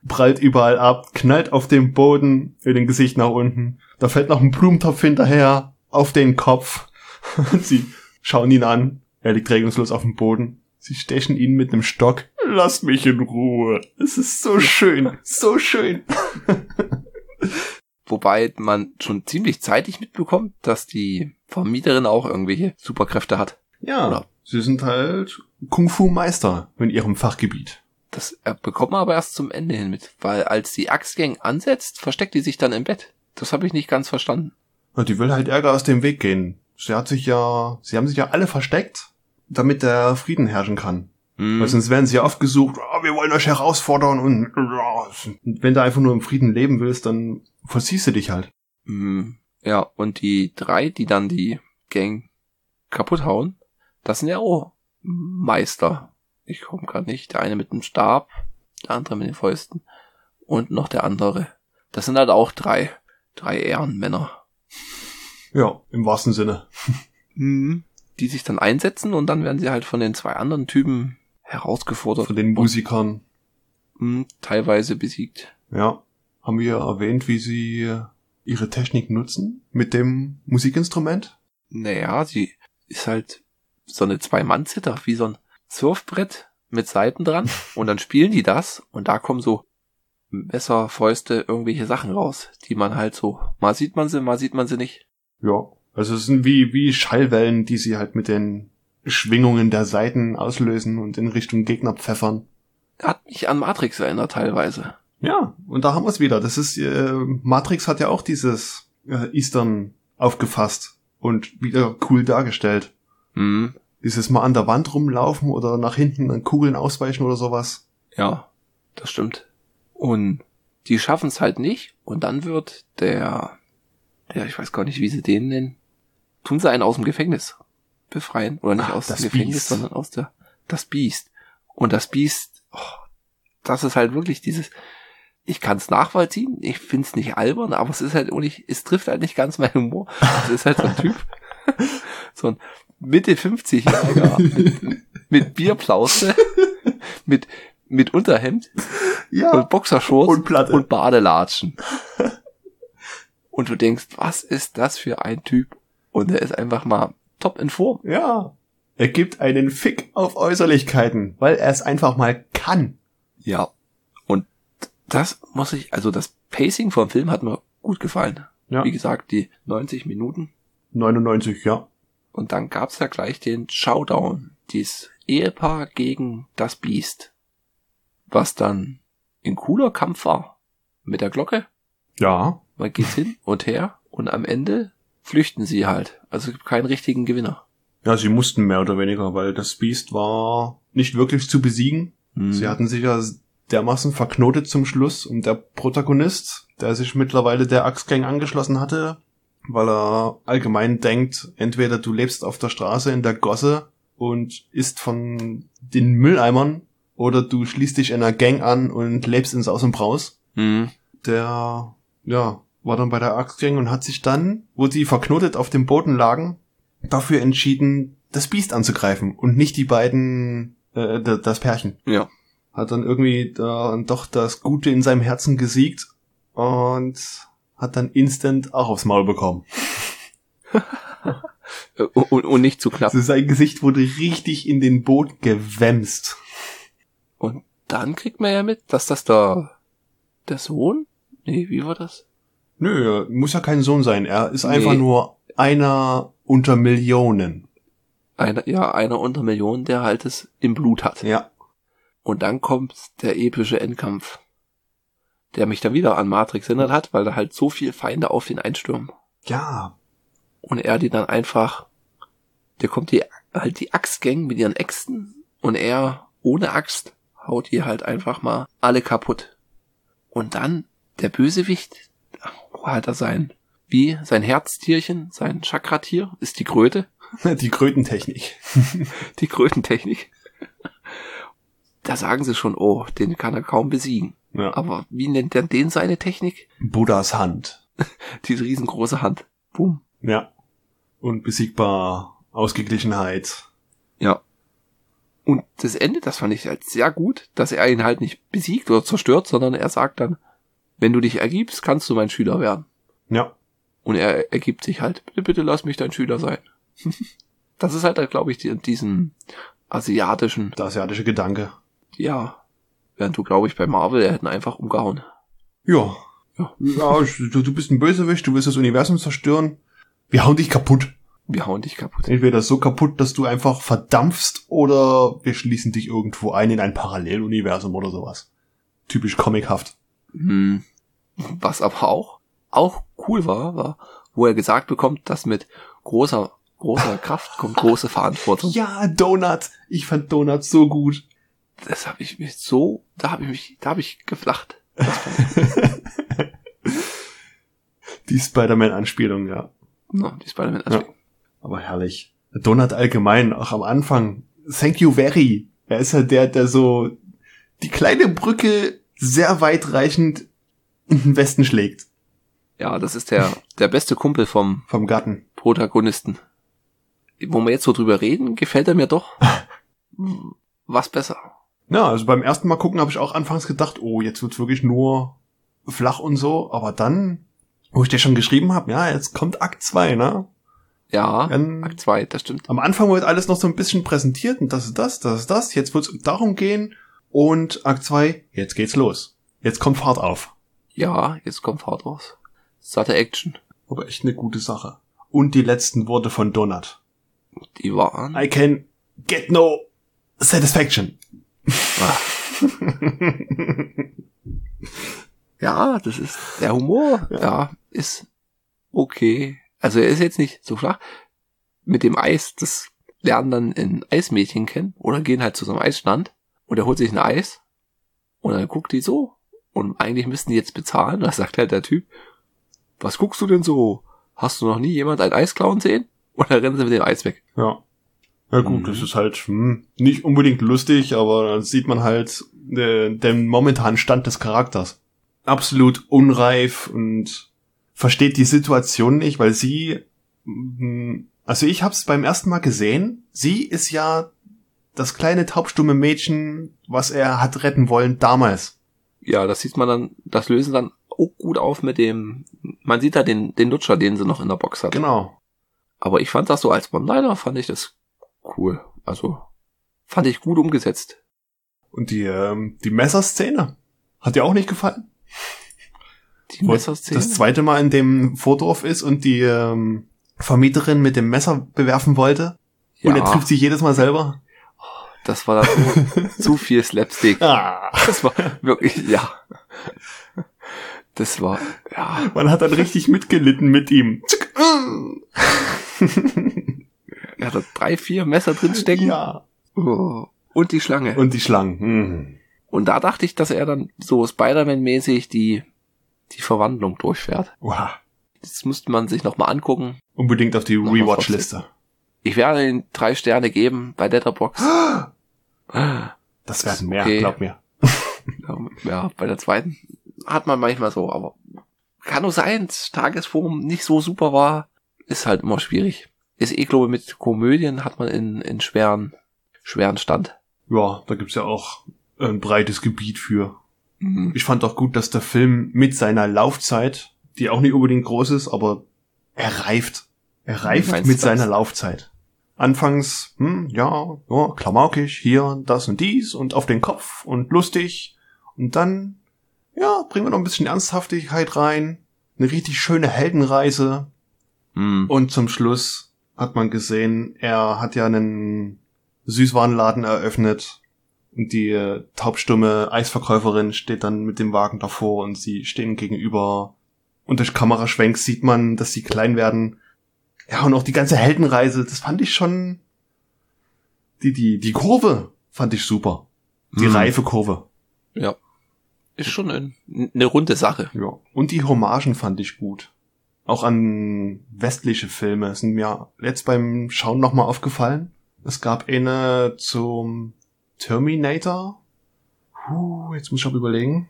Speaker 1: prallt überall ab, knallt auf den Boden, in den Gesicht nach unten. Da fällt noch ein Blumentopf hinterher, auf den Kopf. Sie schauen ihn an. Er liegt regungslos auf dem Boden. Sie stechen ihn mit einem Stock. Lasst mich in Ruhe. Es ist so schön, so schön.
Speaker 2: Wobei man schon ziemlich zeitig mitbekommt, dass die Vermieterin auch irgendwelche Superkräfte hat.
Speaker 1: Ja,
Speaker 2: Oder?
Speaker 1: sie sind halt Kung-Fu-Meister in ihrem Fachgebiet.
Speaker 2: Das äh, bekommt man aber erst zum Ende hin mit. Weil als die Axtgang ansetzt, versteckt die sich dann im Bett. Das habe ich nicht ganz verstanden.
Speaker 1: Und die will halt Ärger aus dem Weg gehen. Sie hat sich ja, sie haben sich ja alle versteckt, damit der Frieden herrschen kann.
Speaker 2: Hm.
Speaker 1: Weil sonst werden sie ja oft gesucht, "Ah, wir wollen euch herausfordern und, und wenn du einfach nur im Frieden leben willst, dann verziehst du dich halt.
Speaker 2: Hm, Ja, und die drei, die dann die Gang kaputt hauen, das sind ja auch Meister. Ich komme gerade nicht. Der eine mit dem Stab, der andere mit den Fäusten und noch der andere. Das sind halt auch drei, drei Ehrenmänner.
Speaker 1: Ja, im wahrsten Sinne.
Speaker 2: Mhm. Die sich dann einsetzen und dann werden sie halt von den zwei anderen Typen herausgefordert.
Speaker 1: Von den Musikern.
Speaker 2: Mhm, teilweise besiegt.
Speaker 1: Ja. Haben wir erwähnt, wie sie ihre Technik nutzen mit dem Musikinstrument?
Speaker 2: Naja, sie ist halt so eine Zwei-Mann-Zitter, wie so ein Surfbrett mit Seiten dran. Und dann spielen die das und da kommen so Messer, Fäuste, irgendwelche Sachen raus, die man halt so, mal sieht man sie, mal sieht man sie nicht.
Speaker 1: Ja. Also es sind wie, wie Schallwellen, die sie halt mit den Schwingungen der Saiten auslösen und in Richtung Gegner pfeffern.
Speaker 2: Hat mich an Matrix erinnert teilweise.
Speaker 1: Ja, und da haben wir es wieder. Das ist, äh, Matrix hat ja auch dieses äh, Eastern aufgefasst und wieder cool dargestellt.
Speaker 2: Mhm.
Speaker 1: Dieses mal an der Wand rumlaufen oder nach hinten an Kugeln ausweichen oder sowas.
Speaker 2: Ja, das stimmt. Und die schaffen es halt nicht und dann wird der, der, ich weiß gar nicht, wie sie den nennen, tun sie einen aus dem Gefängnis befreien. Oder nicht
Speaker 1: Ah,
Speaker 2: aus dem Gefängnis,
Speaker 1: Biest.
Speaker 2: sondern aus der, das Biest. Und das Biest, oh, das ist halt wirklich dieses, ich kann es nachvollziehen, ich find's nicht albern, aber es ist halt auch nicht, es trifft halt nicht ganz meinen Humor. Es ist halt so ein Typ, so ein Mitte 50-Jähriger mit, mit Bierplauze, mit, mit Unterhemd
Speaker 1: Ja.
Speaker 2: und Boxershorts
Speaker 1: Und Platte.
Speaker 2: und Badelatschen. und du denkst, was ist das für ein Typ? Und er ist einfach mal top in Form.
Speaker 1: Ja. Er gibt einen Fick auf Äußerlichkeiten, weil er es einfach mal kann.
Speaker 2: Ja. Und das muss ich, also das Pacing vom Film hat mir gut gefallen.
Speaker 1: Ja.
Speaker 2: Wie gesagt, die 90 Minuten.
Speaker 1: 99, ja.
Speaker 2: Und dann gab's ja gleich den Showdown. Dies Ehepaar gegen das Biest. Was dann ein cooler Kampf war. Mit der Glocke.
Speaker 1: Ja.
Speaker 2: Man geht hin und her und am Ende flüchten sie halt. Also es gibt keinen richtigen Gewinner.
Speaker 1: Ja, sie mussten mehr oder weniger, weil das Biest war nicht wirklich zu besiegen.
Speaker 2: Hm.
Speaker 1: Sie hatten sich ja dermaßen verknotet zum Schluss und der Protagonist, der sich mittlerweile der Axtgang angeschlossen hatte, weil er allgemein denkt, entweder du lebst auf der Straße in der Gosse und isst von den Mülleimern oder du schließt dich einer Gang an und lebst ins Aus und Braus.
Speaker 2: Hm.
Speaker 1: Der, ja, war dann bei der Axtgang und hat sich dann, wo die verknotet auf dem Boden lagen, dafür entschieden, das Biest anzugreifen und nicht die beiden, äh, das Pärchen
Speaker 2: Ja.
Speaker 1: hat dann irgendwie da doch das Gute in seinem Herzen gesiegt und hat dann instant auch aufs Maul bekommen.
Speaker 2: Und, und nicht zu knapp.
Speaker 1: Also sein Gesicht wurde richtig in den Boden gewämst.
Speaker 2: Und dann kriegt man ja mit, dass das da der Sohn? Nee, wie war das?
Speaker 1: Nö, muss ja kein Sohn sein. Er ist einfach
Speaker 2: Nee.
Speaker 1: nur einer unter Millionen.
Speaker 2: Einer, ja, einer unter Millionen, der halt es im Blut hat.
Speaker 1: Ja.
Speaker 2: Und dann kommt der epische Endkampf, der mich dann wieder an Matrix erinnert hat, weil da halt so viel Feinde auf ihn einstürmen.
Speaker 1: Ja.
Speaker 2: Und er die dann einfach, der kommt die, halt die Axtgang mit ihren Äxten und er ohne Axt haut die halt einfach mal alle kaputt. Und dann der Bösewicht, wo hat er sein, wie sein Herztierchen, sein Chakratier, ist die Kröte,
Speaker 1: Die Krötentechnik.
Speaker 2: die Krötentechnik. Da sagen sie schon, oh, den kann er kaum besiegen.
Speaker 1: Ja.
Speaker 2: Aber wie nennt er den seine Technik?
Speaker 1: Buddhas Hand.
Speaker 2: Diese riesengroße Hand. Boom.
Speaker 1: Ja. Unbesiegbar. Ausgeglichenheit.
Speaker 2: Ja. Und das Ende, das fand ich halt sehr gut, dass er ihn halt nicht besiegt oder zerstört, sondern er sagt dann, wenn du dich ergibst, kannst du mein Schüler werden.
Speaker 1: Ja.
Speaker 2: Und er ergibt sich halt, bitte, bitte lass mich dein Schüler sein. das ist halt, glaube ich, die, diesen asiatischen,
Speaker 1: Der asiatische Gedanke.
Speaker 2: ja, während du, glaube ich, bei Marvel, hätten einfach umgehauen.
Speaker 1: Ja.
Speaker 2: Ja.
Speaker 1: Ja, du, du bist ein Bösewicht, du willst das Universum zerstören. Wir hauen dich kaputt.
Speaker 2: Wir hauen dich kaputt.
Speaker 1: Entweder so kaputt, dass du einfach verdampfst, oder wir schließen dich irgendwo ein in ein Paralleluniversum oder sowas. Typisch comichaft.
Speaker 2: Hm. Was aber auch, auch cool war, war, wo er gesagt bekommt, dass mit großer, großer Kraft kommt große Verantwortung.
Speaker 1: Ja, Donut. Ich fand Donut so gut.
Speaker 2: Das habe ich mich so, da habe ich mich, da habe ich geflacht.
Speaker 1: Die Spider-Man-Anspielung, ja.
Speaker 2: No, die Spider-Man.
Speaker 1: Ja. Aber herrlich. Donut allgemein, auch am Anfang. Thank you very. Er ist halt der, der so die kleine Brücke sehr weitreichend in den Westen schlägt.
Speaker 2: ja, das ist der, der beste Kumpel vom
Speaker 1: Vom Garten.
Speaker 2: Protagonisten. Wo wir jetzt so drüber reden, gefällt er mir doch was besser.
Speaker 1: Ja, also beim ersten Mal gucken habe ich auch anfangs gedacht, oh, jetzt wird's wirklich nur flach und so. Aber dann, wo ich dir schon geschrieben habe, ja, jetzt kommt Akt 2, ne?
Speaker 2: Ja,
Speaker 1: Dann-
Speaker 2: Akt 2, das stimmt.
Speaker 1: Am Anfang wird alles noch so ein bisschen präsentiert und das ist das, das ist das. Jetzt wird's darum gehen und Akt 2, jetzt geht's los. Jetzt kommt Fahrt auf.
Speaker 2: Ja, jetzt kommt Fahrt raus. Satte Action.
Speaker 1: Aber echt eine gute Sache. Und die letzten Worte von Donut.
Speaker 2: Die waren.
Speaker 1: I can get no satisfaction.
Speaker 2: Ja, das ist der Humor. Ja. ist okay. Also er ist jetzt nicht so flach. Mit dem Eis, das lernen dann ein Eismädchen kennen oder gehen halt zu so einem Eisstand und er holt sich ein Eis und dann guckt die so und eigentlich müssten die jetzt bezahlen. Da sagt halt der Typ, was guckst du denn so? Hast du noch nie jemand ein Eis klauen sehen? Und dann rennen sie mit dem Eis weg.
Speaker 1: Ja. Ja gut,
Speaker 2: Mhm.
Speaker 1: das ist halt hm, nicht unbedingt lustig, aber dann sieht man halt äh, den momentanen Stand des Charakters. Absolut unreif und versteht die Situation nicht, weil sie, hm, also ich hab's beim ersten Mal gesehen, sie ist ja das kleine taubstumme Mädchen, was er hat retten wollen damals.
Speaker 2: Ja, das sieht man dann, das lösen dann auch gut auf mit dem, man sieht da den, den Lutscher, den sie noch in der Box hat.
Speaker 1: Genau.
Speaker 2: Aber ich fand das so als One-Liner, fand ich das cool. Also, fand ich gut umgesetzt.
Speaker 1: Und die, ähm, die Messerszene hat dir auch nicht gefallen?
Speaker 2: Die Messerszene.
Speaker 1: das zweite Mal in dem Vordorf ist und die ähm, Vermieterin mit dem Messer bewerfen wollte. Und er trifft sich jedes Mal selber.
Speaker 2: das war dann so, zu viel Slapstick.
Speaker 1: Ah.
Speaker 2: Das war wirklich, ja. Das war, ja.
Speaker 1: Man hat dann richtig mitgelitten mit ihm.
Speaker 2: Er hat da drei, vier Messer drin stecken.
Speaker 1: ja.
Speaker 2: Oh. Und die Schlange. Und,
Speaker 1: Und die Schlangen. Mhm.
Speaker 2: da dachte ich, dass er dann so Spider-Man-mäßig die, die Verwandlung durchfährt.
Speaker 1: Wow.
Speaker 2: Das müsste man sich nochmal angucken.
Speaker 1: Unbedingt auf die Rewatch-Liste.
Speaker 2: Ich werde ihm drei Sterne geben bei Letterboxd.
Speaker 1: Das werden mehr,
Speaker 2: Okay.
Speaker 1: glaub mir.
Speaker 2: Ja, bei der zweiten hat man manchmal so, aber kann nur sein, dass Tagesform nicht so super war. Ist halt immer schwierig. Ist eh, glaube ich, mit Komödien hat man in, in schweren, schweren Stand.
Speaker 1: Ja, da gibt's ja auch ein breites Gebiet für.
Speaker 2: Mhm.
Speaker 1: Ich fand auch gut, dass der Film mit seiner Laufzeit, die auch nicht unbedingt groß ist, aber er reift. Er reift mit
Speaker 2: du
Speaker 1: seiner
Speaker 2: das?
Speaker 1: Laufzeit. Anfangs, hm, ja, ja, klamaukig, hier, das und dies und auf den Kopf und lustig. Und dann, ja, bringen wir noch ein bisschen Ernsthaftigkeit rein. Eine richtig schöne Heldenreise.
Speaker 2: Mhm.
Speaker 1: Und zum Schluss hat man gesehen, er hat ja einen Süßwarenladen eröffnet und die äh, taubstumme Eisverkäuferin steht dann mit dem Wagen davor und sie stehen gegenüber. Und durch Kameraschwenks sieht man, dass sie klein werden. Ja, und auch die ganze Heldenreise, das fand ich schon. Die, die, die Kurve fand ich super. Die
Speaker 2: Mhm.
Speaker 1: reife Kurve.
Speaker 2: Ja. Ist schon ein, eine runde Sache.
Speaker 1: Ja. Und die Hommagen fand ich gut. Auch an westliche Filme sind mir jetzt beim Schauen nochmal aufgefallen. Es gab eine zum Terminator. Puh, jetzt muss ich aber überlegen.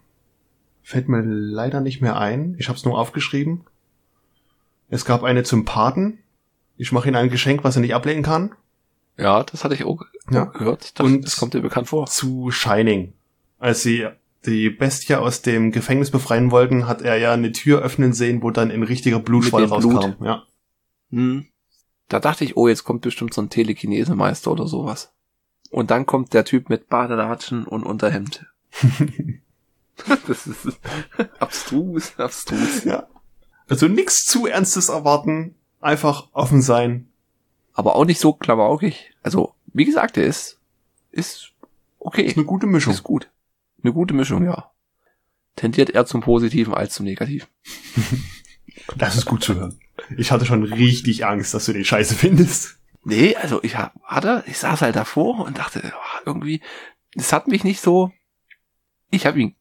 Speaker 1: Fällt mir leider nicht mehr ein. Ich habe es nur aufgeschrieben. Es gab eine zum Paten. Ich mache Ihnen ein Geschenk, was er nicht ablehnen kann.
Speaker 2: Ja, das hatte ich auch
Speaker 1: Ja.
Speaker 2: gehört. Das,
Speaker 1: Und-
Speaker 2: das kommt dir bekannt vor.
Speaker 1: Zu Shining. Als sie die Bestie aus dem Gefängnis befreien wollten, hat er ja eine Tür öffnen sehen, wo dann ein richtiger Blutschwall
Speaker 2: dem Blut.
Speaker 1: rauskam. Ja.
Speaker 2: Hm. Da dachte ich, oh, jetzt kommt bestimmt so ein Telekinesemeister oder sowas. Und dann kommt der Typ mit Badelatschen und Unterhemd. das ist abstrus, abstrus.
Speaker 1: ja. Also nichts zu Ernstes erwarten, einfach offen sein.
Speaker 2: Aber auch nicht so klamaukig. Also, wie gesagt, der ist, ist okay.
Speaker 1: Ist eine gute Mischung.
Speaker 2: Ist gut. Eine gute Mischung, ja. Tendiert eher zum Positiven als zum Negativen.
Speaker 1: Das ist gut zu hören. Ich hatte schon richtig Angst, dass du den Scheiße findest.
Speaker 2: Nee, also ich hatte, ich saß halt davor und dachte, irgendwie, es hat mich nicht so, ich habe ihn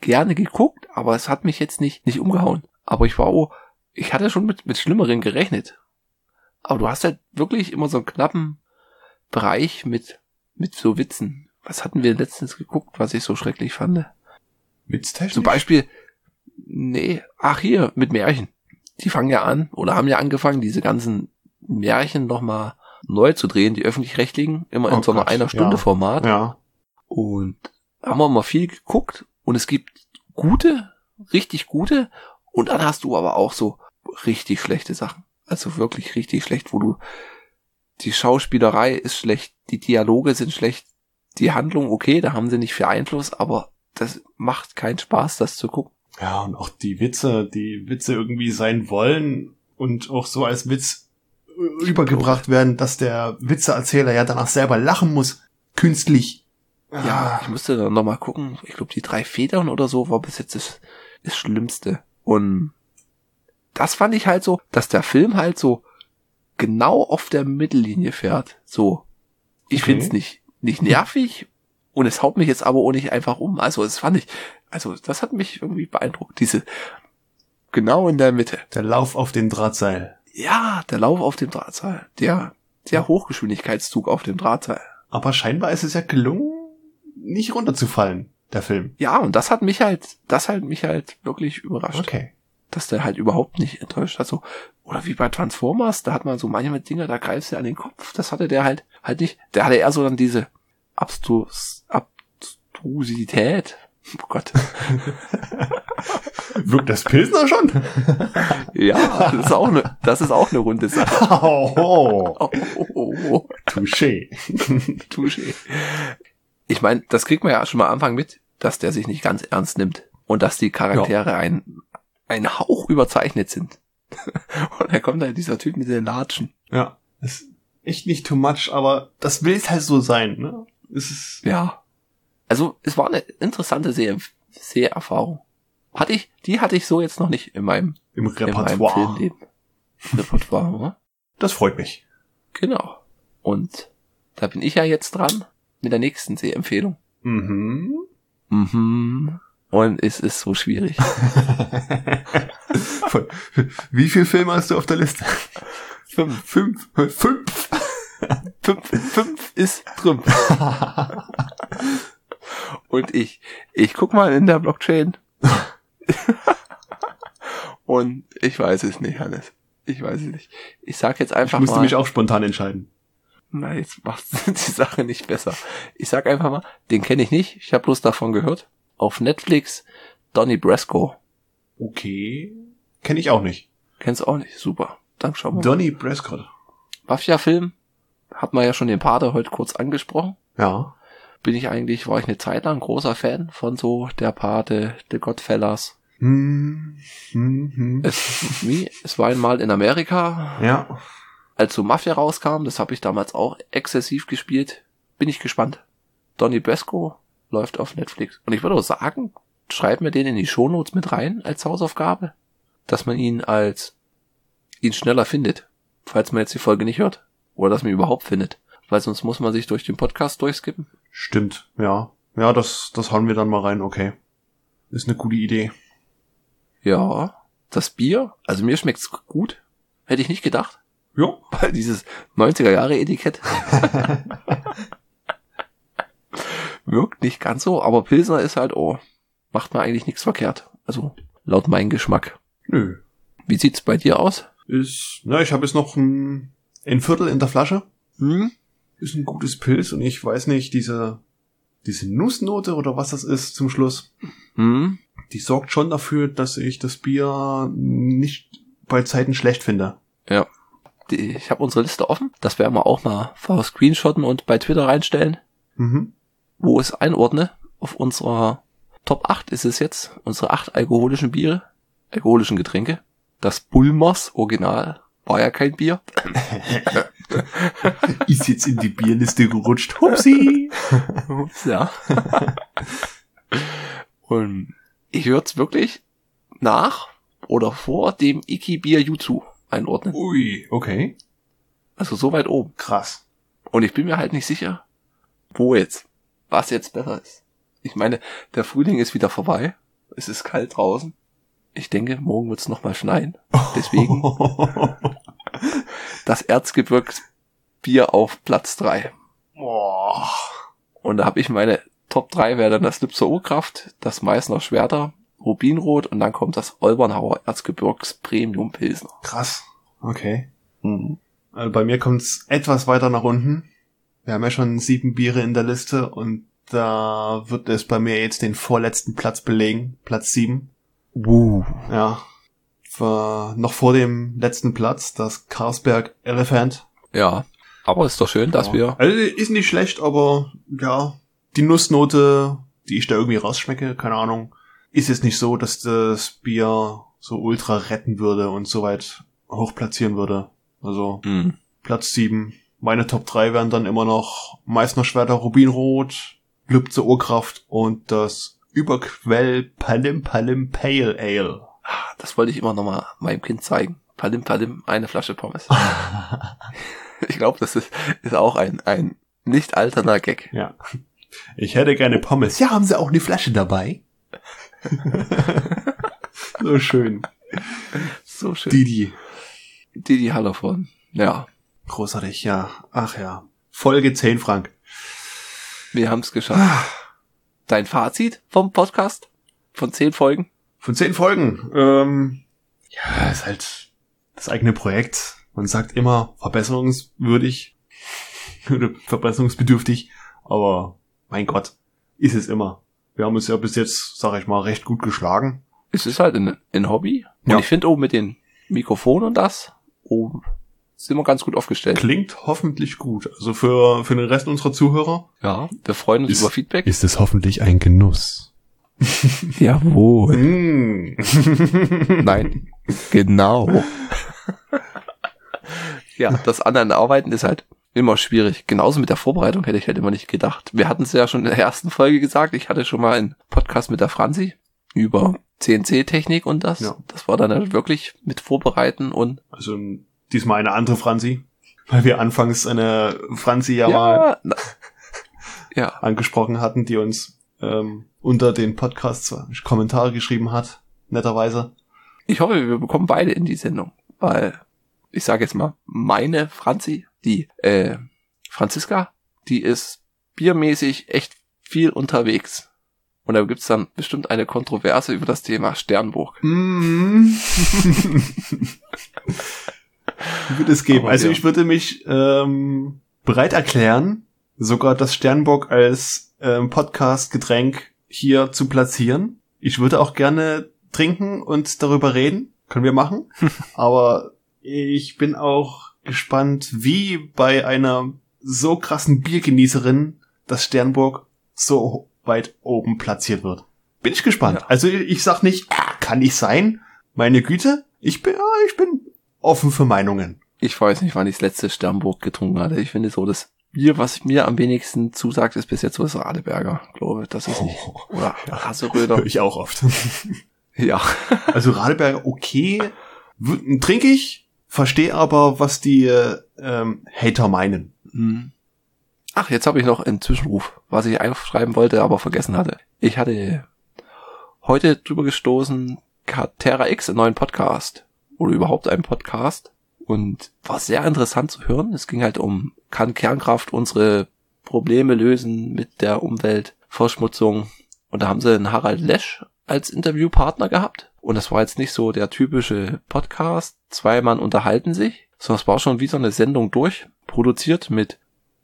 Speaker 2: gerne geguckt, aber es hat mich jetzt nicht, nicht umgehauen. Aber ich war, oh, ich hatte schon mit, mit Schlimmeren gerechnet. Aber du hast halt wirklich immer so einen knappen Bereich mit, mit so Witzen. Was hatten wir letztens geguckt, was ich so schrecklich fand?
Speaker 1: Witztechnisch?
Speaker 2: Zum Beispiel, nee, ach hier, mit Märchen. Die fangen ja an oder haben ja angefangen, diese ganzen Märchen nochmal neu zu drehen, die öffentlich-rechtlichen, immer in
Speaker 1: Oh
Speaker 2: so einer
Speaker 1: Gott,
Speaker 2: einer Stunde
Speaker 1: ja.
Speaker 2: Format.
Speaker 1: Ja.
Speaker 2: Und haben wir mal viel geguckt und es gibt gute, richtig gute und dann hast du aber auch so richtig schlechte Sachen. Also wirklich richtig schlecht, wo du die Schauspielerei ist schlecht, die Dialoge sind schlecht, die Handlung okay, da haben sie nicht viel Einfluss, aber das macht keinen Spaß, das zu gucken.
Speaker 1: Ja, und auch die Witze, die Witze irgendwie sein wollen und auch so als Witz äh, übergebracht werden, dass der Witzeerzähler ja danach selber lachen muss. Künstlich.
Speaker 2: Ja, ich musste dann nochmal gucken. Ich glaube, die drei Federn oder so war bis jetzt das, das Schlimmste. Und das fand ich halt so, dass der Film halt so genau auf der Mittellinie fährt. So. Ich
Speaker 1: Okay.
Speaker 2: find's nicht, nicht nervig und es haut mich jetzt aber auch nicht einfach um. Also, das fand ich, also, das hat mich irgendwie beeindruckt. Diese, genau in der Mitte.
Speaker 1: Der Lauf auf dem Drahtseil.
Speaker 2: Ja, der Lauf auf dem Drahtseil. Der, der Hochgeschwindigkeitszug auf dem Drahtseil.
Speaker 1: Aber scheinbar ist es ja gelungen, nicht runterzufallen, der Film.
Speaker 2: Ja, und das hat mich halt, das hat mich halt wirklich überrascht.
Speaker 1: Okay.
Speaker 2: Dass der halt überhaupt nicht enttäuscht hat. So, oder wie bei Transformers, da hat man so manchmal Dinge, da greifst du an den Kopf. Das hatte der halt halt nicht. Der hatte eher so dann diese Abstrus, Abstrusität. Oh Gott.
Speaker 1: Wirkt das Pilsner schon?
Speaker 2: Ja, das ist auch eine, das ist auch eine runde Sache.
Speaker 1: oh, oh.
Speaker 2: Oh, oh, oh.
Speaker 1: Touché.
Speaker 2: Touché. Ich meine, das kriegt man ja schon mal am Anfang mit, dass der sich nicht ganz ernst nimmt und dass die Charaktere ein, ein Hauch überzeichnet sind. Und dann kommt halt dieser Typ mit den Latschen.
Speaker 1: Ja. Das ist echt nicht too much, aber das will es halt so sein, ne? Es ist,
Speaker 2: Ja. Also, es war eine interessante Seh Seherfahrung. Hatte ich, die hatte ich so jetzt noch nicht in meinem,
Speaker 1: im
Speaker 2: in meinem
Speaker 1: Repertoire.
Speaker 2: Filmleben. Repertoire, oder?
Speaker 1: Das freut mich.
Speaker 2: Genau. Und da bin ich ja jetzt dran mit der nächsten Sehempfehlung.
Speaker 1: Mhm.
Speaker 2: Mhm. Und es ist so schwierig.
Speaker 1: Wie viele Filme hast du auf der Liste?
Speaker 2: fünf,
Speaker 1: Fünf. Fünf.
Speaker 2: fünf, fünf ist drin. Und ich, ich guck mal in der Blockchain. Und ich weiß es nicht, Hannes. Ich weiß es nicht. Ich sag jetzt
Speaker 1: Ich
Speaker 2: einfach
Speaker 1: musste
Speaker 2: mal.
Speaker 1: mich auch spontan entscheiden.
Speaker 2: Na, jetzt macht die Sache nicht besser. Ich sag einfach mal, den kenne ich nicht. Ich habe bloß davon gehört. Auf Netflix Donny Brasco.
Speaker 1: Okay. Kenne ich auch nicht.
Speaker 2: Kennst auch nicht. Super. Dann schauen wir.
Speaker 1: Donny Prescott.
Speaker 2: Mafia-Film. Hat man ja schon den Pater heute kurz angesprochen.
Speaker 1: Ja.
Speaker 2: Bin ich eigentlich, war ich eine Zeit lang großer Fan von so der Pate, The Godfellas.
Speaker 1: Hm, hm, hm.
Speaker 2: Es, wie, es war einmal in Amerika.
Speaker 1: Ja.
Speaker 2: als so Mafia rauskam, das habe ich damals auch exzessiv gespielt, bin ich gespannt. Donny Brasco läuft auf Netflix. Und ich würde auch sagen, schreiben wir den in die Shownotes mit rein als Hausaufgabe, dass man ihn als ihn schneller findet, falls man jetzt die Folge nicht hört. Oder dass man ihn überhaupt findet. Weil sonst muss man sich durch den Podcast durchskippen.
Speaker 1: Stimmt, ja. Ja, das, das hauen wir dann mal rein, okay. Ist eine gute Idee.
Speaker 2: Ja, das Bier, also mir schmeckt's gut. Hätte ich nicht gedacht.
Speaker 1: Ja.
Speaker 2: Weil dieses 90er Jahre Etikett wirkt nicht ganz so, aber Pilsner ist halt, oh, macht man eigentlich nichts verkehrt. Also laut meinem Geschmack.
Speaker 1: Nö.
Speaker 2: Wie sieht's bei dir aus?
Speaker 1: Ist, na, ich habe jetzt noch ein, ein Viertel in der Flasche.
Speaker 2: Hm?
Speaker 1: Ist ein gutes Pilz und ich weiß nicht, diese, diese Nussnote oder was das ist zum Schluss,
Speaker 2: Hm?
Speaker 1: die sorgt schon dafür, dass ich das Bier nicht bei Zeiten schlecht finde.
Speaker 2: Ja. Die- Ich habe unsere Liste offen. Das werden wir auch mal screenshotten und bei Twitter reinstellen.
Speaker 1: Mhm.
Speaker 2: Wo es einordne. Auf unserer Top 8 ist es jetzt. Unsere acht alkoholischen Biere. Alkoholischen Getränke. Das Bulmers Original. War ja kein Bier.
Speaker 1: Ist jetzt in die Bierliste gerutscht. Hupsi!
Speaker 2: Ja. Und ich würde es wirklich nach oder vor dem Iki Bier Jutsu einordnen.
Speaker 1: Ui, okay.
Speaker 2: Also so weit oben.
Speaker 1: Krass.
Speaker 2: Und ich bin mir halt nicht sicher, wo jetzt, was jetzt besser ist. Ich meine, der Frühling ist wieder vorbei. Es ist kalt draußen. Ich denke, morgen wird es nochmal schneien. Deswegen das Erzgebirgsbier auf Platz drei.
Speaker 1: Boah.
Speaker 2: Und da habe ich meine Top 3 wäre dann das Lipser Urkraft, das Meißner Schwerter, Rubinrot und dann kommt das Olbernhauer Erzgebirgs Premium Pilsner.
Speaker 1: Krass. Okay. Also bei mir kommt's etwas weiter nach unten. Wir haben ja schon sieben Biere in der Liste und da wird es bei mir jetzt den vorletzten Platz belegen. Platz sieben.
Speaker 2: Uh.
Speaker 1: Ja. War noch vor dem letzten Platz, das Carlsberg Elephant.
Speaker 2: Ja. Aber ist doch schön, dass
Speaker 1: ja.
Speaker 2: wir.
Speaker 1: Also ist nicht schlecht, aber ja, die Nussnote, die ich da irgendwie rausschmecke, keine Ahnung, ist jetzt nicht so, dass das Bier so ultra retten würde und so weit hoch platzieren würde. Also
Speaker 2: Hm.
Speaker 1: Platz 7. Meine Top 3 wären dann immer noch Meißner Schwerter Rubinrot, Lübze Urkraft und das Überquell Palim Palim Pale Ale.
Speaker 2: Das wollte ich immer noch mal meinem Kind zeigen. Palim Palim, eine Flasche Pommes. ich glaube, das ist, ist auch ein, ein nicht alterner Gag.
Speaker 1: Ja. Ich hätte gerne Pommes. Ja, haben Sie auch eine Flasche dabei? so schön.
Speaker 2: So schön.
Speaker 1: Didi.
Speaker 2: Didi Hallervorden. Ja,
Speaker 1: Großartig, ja. Ach ja. Folge 10, Frank.
Speaker 2: wir haben es geschafft. Dein Fazit vom Podcast? Von zehn Folgen?
Speaker 1: Von 10 Folgen. Ähm, ja, ist halt das eigene Projekt. Man sagt immer verbesserungswürdig oder verbesserungsbedürftig, aber mein Gott, ist es immer. Wir haben uns ja bis jetzt, sag ich mal, recht gut geschlagen.
Speaker 2: Es ist halt ein, ein Hobby. Und
Speaker 1: Ja.
Speaker 2: ich finde oben mit den Mikrofonen und das, oben sind wir ganz gut aufgestellt.
Speaker 1: Klingt hoffentlich gut. Also für, für den Rest unserer Zuhörer.
Speaker 2: Ja, wir freuen uns
Speaker 1: Ist-
Speaker 2: über Feedback.
Speaker 1: Ist es hoffentlich ein Genuss.
Speaker 2: Jawohl.
Speaker 1: Mm.
Speaker 2: Nein, genau. ja, das anderen Arbeiten ist halt immer schwierig. Genauso mit der Vorbereitung hätte ich halt immer nicht gedacht. Wir hatten es ja schon in der ersten Folge gesagt. Ich hatte schon mal einen Podcast mit der Franzi über CNC-Technik und das.
Speaker 1: Ja.
Speaker 2: Das war dann halt wirklich mit Vorbereiten und
Speaker 1: Also diesmal eine andere Franzi. Weil wir anfangs eine Franzi ja, mal
Speaker 2: ja, na, ja,
Speaker 1: angesprochen hatten, die uns ähm, unter den Podcasts Kommentare geschrieben hat. Netterweise.
Speaker 2: ich hoffe, wir bekommen beide in die Sendung, weil ich sage jetzt mal, meine Franzi, die äh, Franziska, die ist biermäßig echt viel unterwegs. Und da gibt's dann bestimmt eine Kontroverse über das Thema Sternburg.
Speaker 1: Mm. Würde es geben.
Speaker 2: Aber
Speaker 1: also
Speaker 2: ja.
Speaker 1: ich würde mich ähm, bereit erklären, sogar das Sternbock als ähm, Podcast-Getränk hier zu platzieren. Ich würde auch gerne trinken und darüber reden. Können wir machen. Aber ich bin auch gespannt, wie bei einer so krassen Biergenießerin das Sternburg so weit oben platziert wird. Bin ich gespannt.
Speaker 2: Ja.
Speaker 1: Also ich sag nicht, ah, kann nicht sein. Meine Güte, ich bin, ah, ich bin offen für Meinungen.
Speaker 2: Ich weiß nicht, wann ich das letzte Sternburg getrunken hatte. Ich finde so, das Bier, was mir am wenigsten zusagt, ist bis jetzt so das Radeberger, glaube ich. Das ist nicht.
Speaker 1: Oh,
Speaker 2: Oder Hasseröder.
Speaker 1: Höre ich auch oft.
Speaker 2: Ja.
Speaker 1: Also Radeberger okay, trinke ich, verstehe aber, was die äh, ähm, Hater meinen.
Speaker 2: Hm. Ach, jetzt habe ich noch einen Zwischenruf, was ich aufschreiben wollte, aber vergessen hatte. Ich hatte heute drüber gestoßen, Terra X einen neuen Podcast. Oder überhaupt einen Podcast. Und war sehr interessant zu hören. Es ging halt um, kann Kernkraft unsere Probleme lösen mit der Umweltverschmutzung? Und da haben sie einen Harald Lesch als Interviewpartner gehabt. Und das war jetzt nicht so der typische Podcast. Zwei Mann unterhalten sich, sondern es war schon wie so eine Sendung durch, produziert mit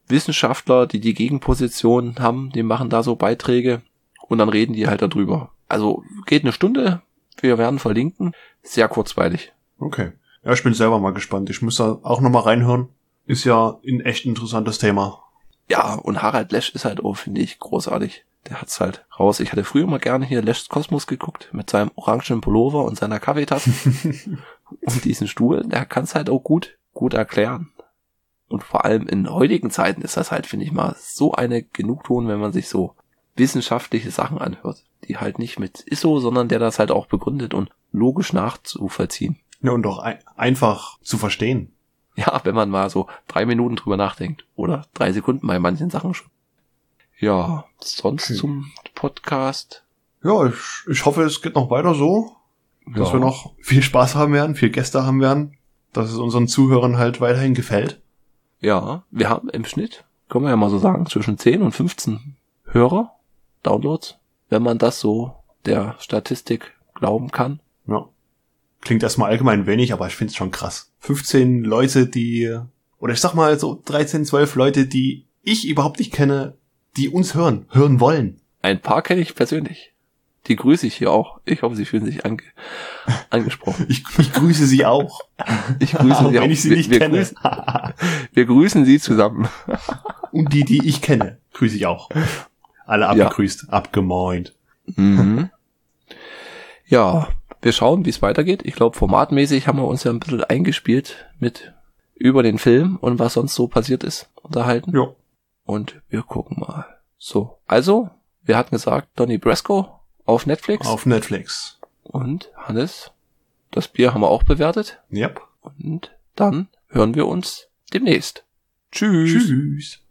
Speaker 2: Wissenschaftler, die die Gegenposition haben, die machen da so Beiträge und dann reden die halt darüber. Also geht eine Stunde, wir werden verlinken, sehr kurzweilig.
Speaker 1: Okay. Ja, ich bin selber mal gespannt. Ich muss da auch nochmal reinhören. Ist ja ein echt interessantes Thema.
Speaker 2: Ja, und Harald Lesch ist halt auch, finde ich, großartig. Der hat's halt raus. Ich hatte früher mal gerne hier Lesch's Kosmos geguckt, mit seinem orangen Pullover und seiner Kaffeetasse und diesen Stuhl. Der kann's halt auch gut, gut erklären. Und vor allem in heutigen Zeiten ist das halt, finde ich mal, so eine Genugtuung, wenn man sich so wissenschaftliche Sachen anhört, die halt nicht mit ISO, sondern der das halt auch begründet und logisch nachzuvollziehen.
Speaker 1: Ja, und auch ein einfach zu verstehen.
Speaker 2: Ja, wenn man mal so drei Minuten drüber nachdenkt. Oder drei Sekunden bei manchen Sachen schon. Ja, sonst
Speaker 1: Okay.
Speaker 2: zum Podcast.
Speaker 1: Ja, ich, ich hoffe, es geht noch weiter so, dass
Speaker 2: Ja.
Speaker 1: wir noch viel Spaß haben werden, viel Gäste haben werden, dass es unseren Zuhörern halt weiterhin gefällt.
Speaker 2: Ja, wir haben im Schnitt, können wir ja mal so sagen, zwischen 10 und 15 Hörer, Downloads, wenn man das so der Statistik glauben kann.
Speaker 1: Ja. Klingt erstmal allgemein wenig, aber ich find's schon krass. 15 Leute, die, oder ich sag mal so 13, 12 Leute, die ich überhaupt nicht kenne, die uns hören, hören wollen.
Speaker 2: Ein paar kenne ich persönlich. Die grüße ich hier auch. Ich hoffe, sie fühlen sich ange angesprochen.
Speaker 1: Ich, ich grüße sie auch.
Speaker 2: Ich grüße sie auch.
Speaker 1: wenn ich sie
Speaker 2: wir,
Speaker 1: nicht
Speaker 2: wir,
Speaker 1: kenne.
Speaker 2: grüßen, wir grüßen sie zusammen.
Speaker 1: Und die, die ich kenne, grüße ich auch. Alle
Speaker 2: Ja.
Speaker 1: abgegrüßt, abgemoint.
Speaker 2: Mhm. Ja, wir schauen, wie es weitergeht. Ich glaube, formatmäßig haben wir uns ja ein bisschen eingespielt mit über den Film und was sonst so passiert ist, unterhalten.
Speaker 1: Ja.
Speaker 2: Und wir gucken mal. So, also, wir hatten gesagt, Donny Brasco auf Netflix.
Speaker 1: Auf Netflix.
Speaker 2: Und Hannes, das Bier haben wir auch bewertet.
Speaker 1: Yep.
Speaker 2: Und dann hören wir uns demnächst. Tschüss.
Speaker 1: Tschüss.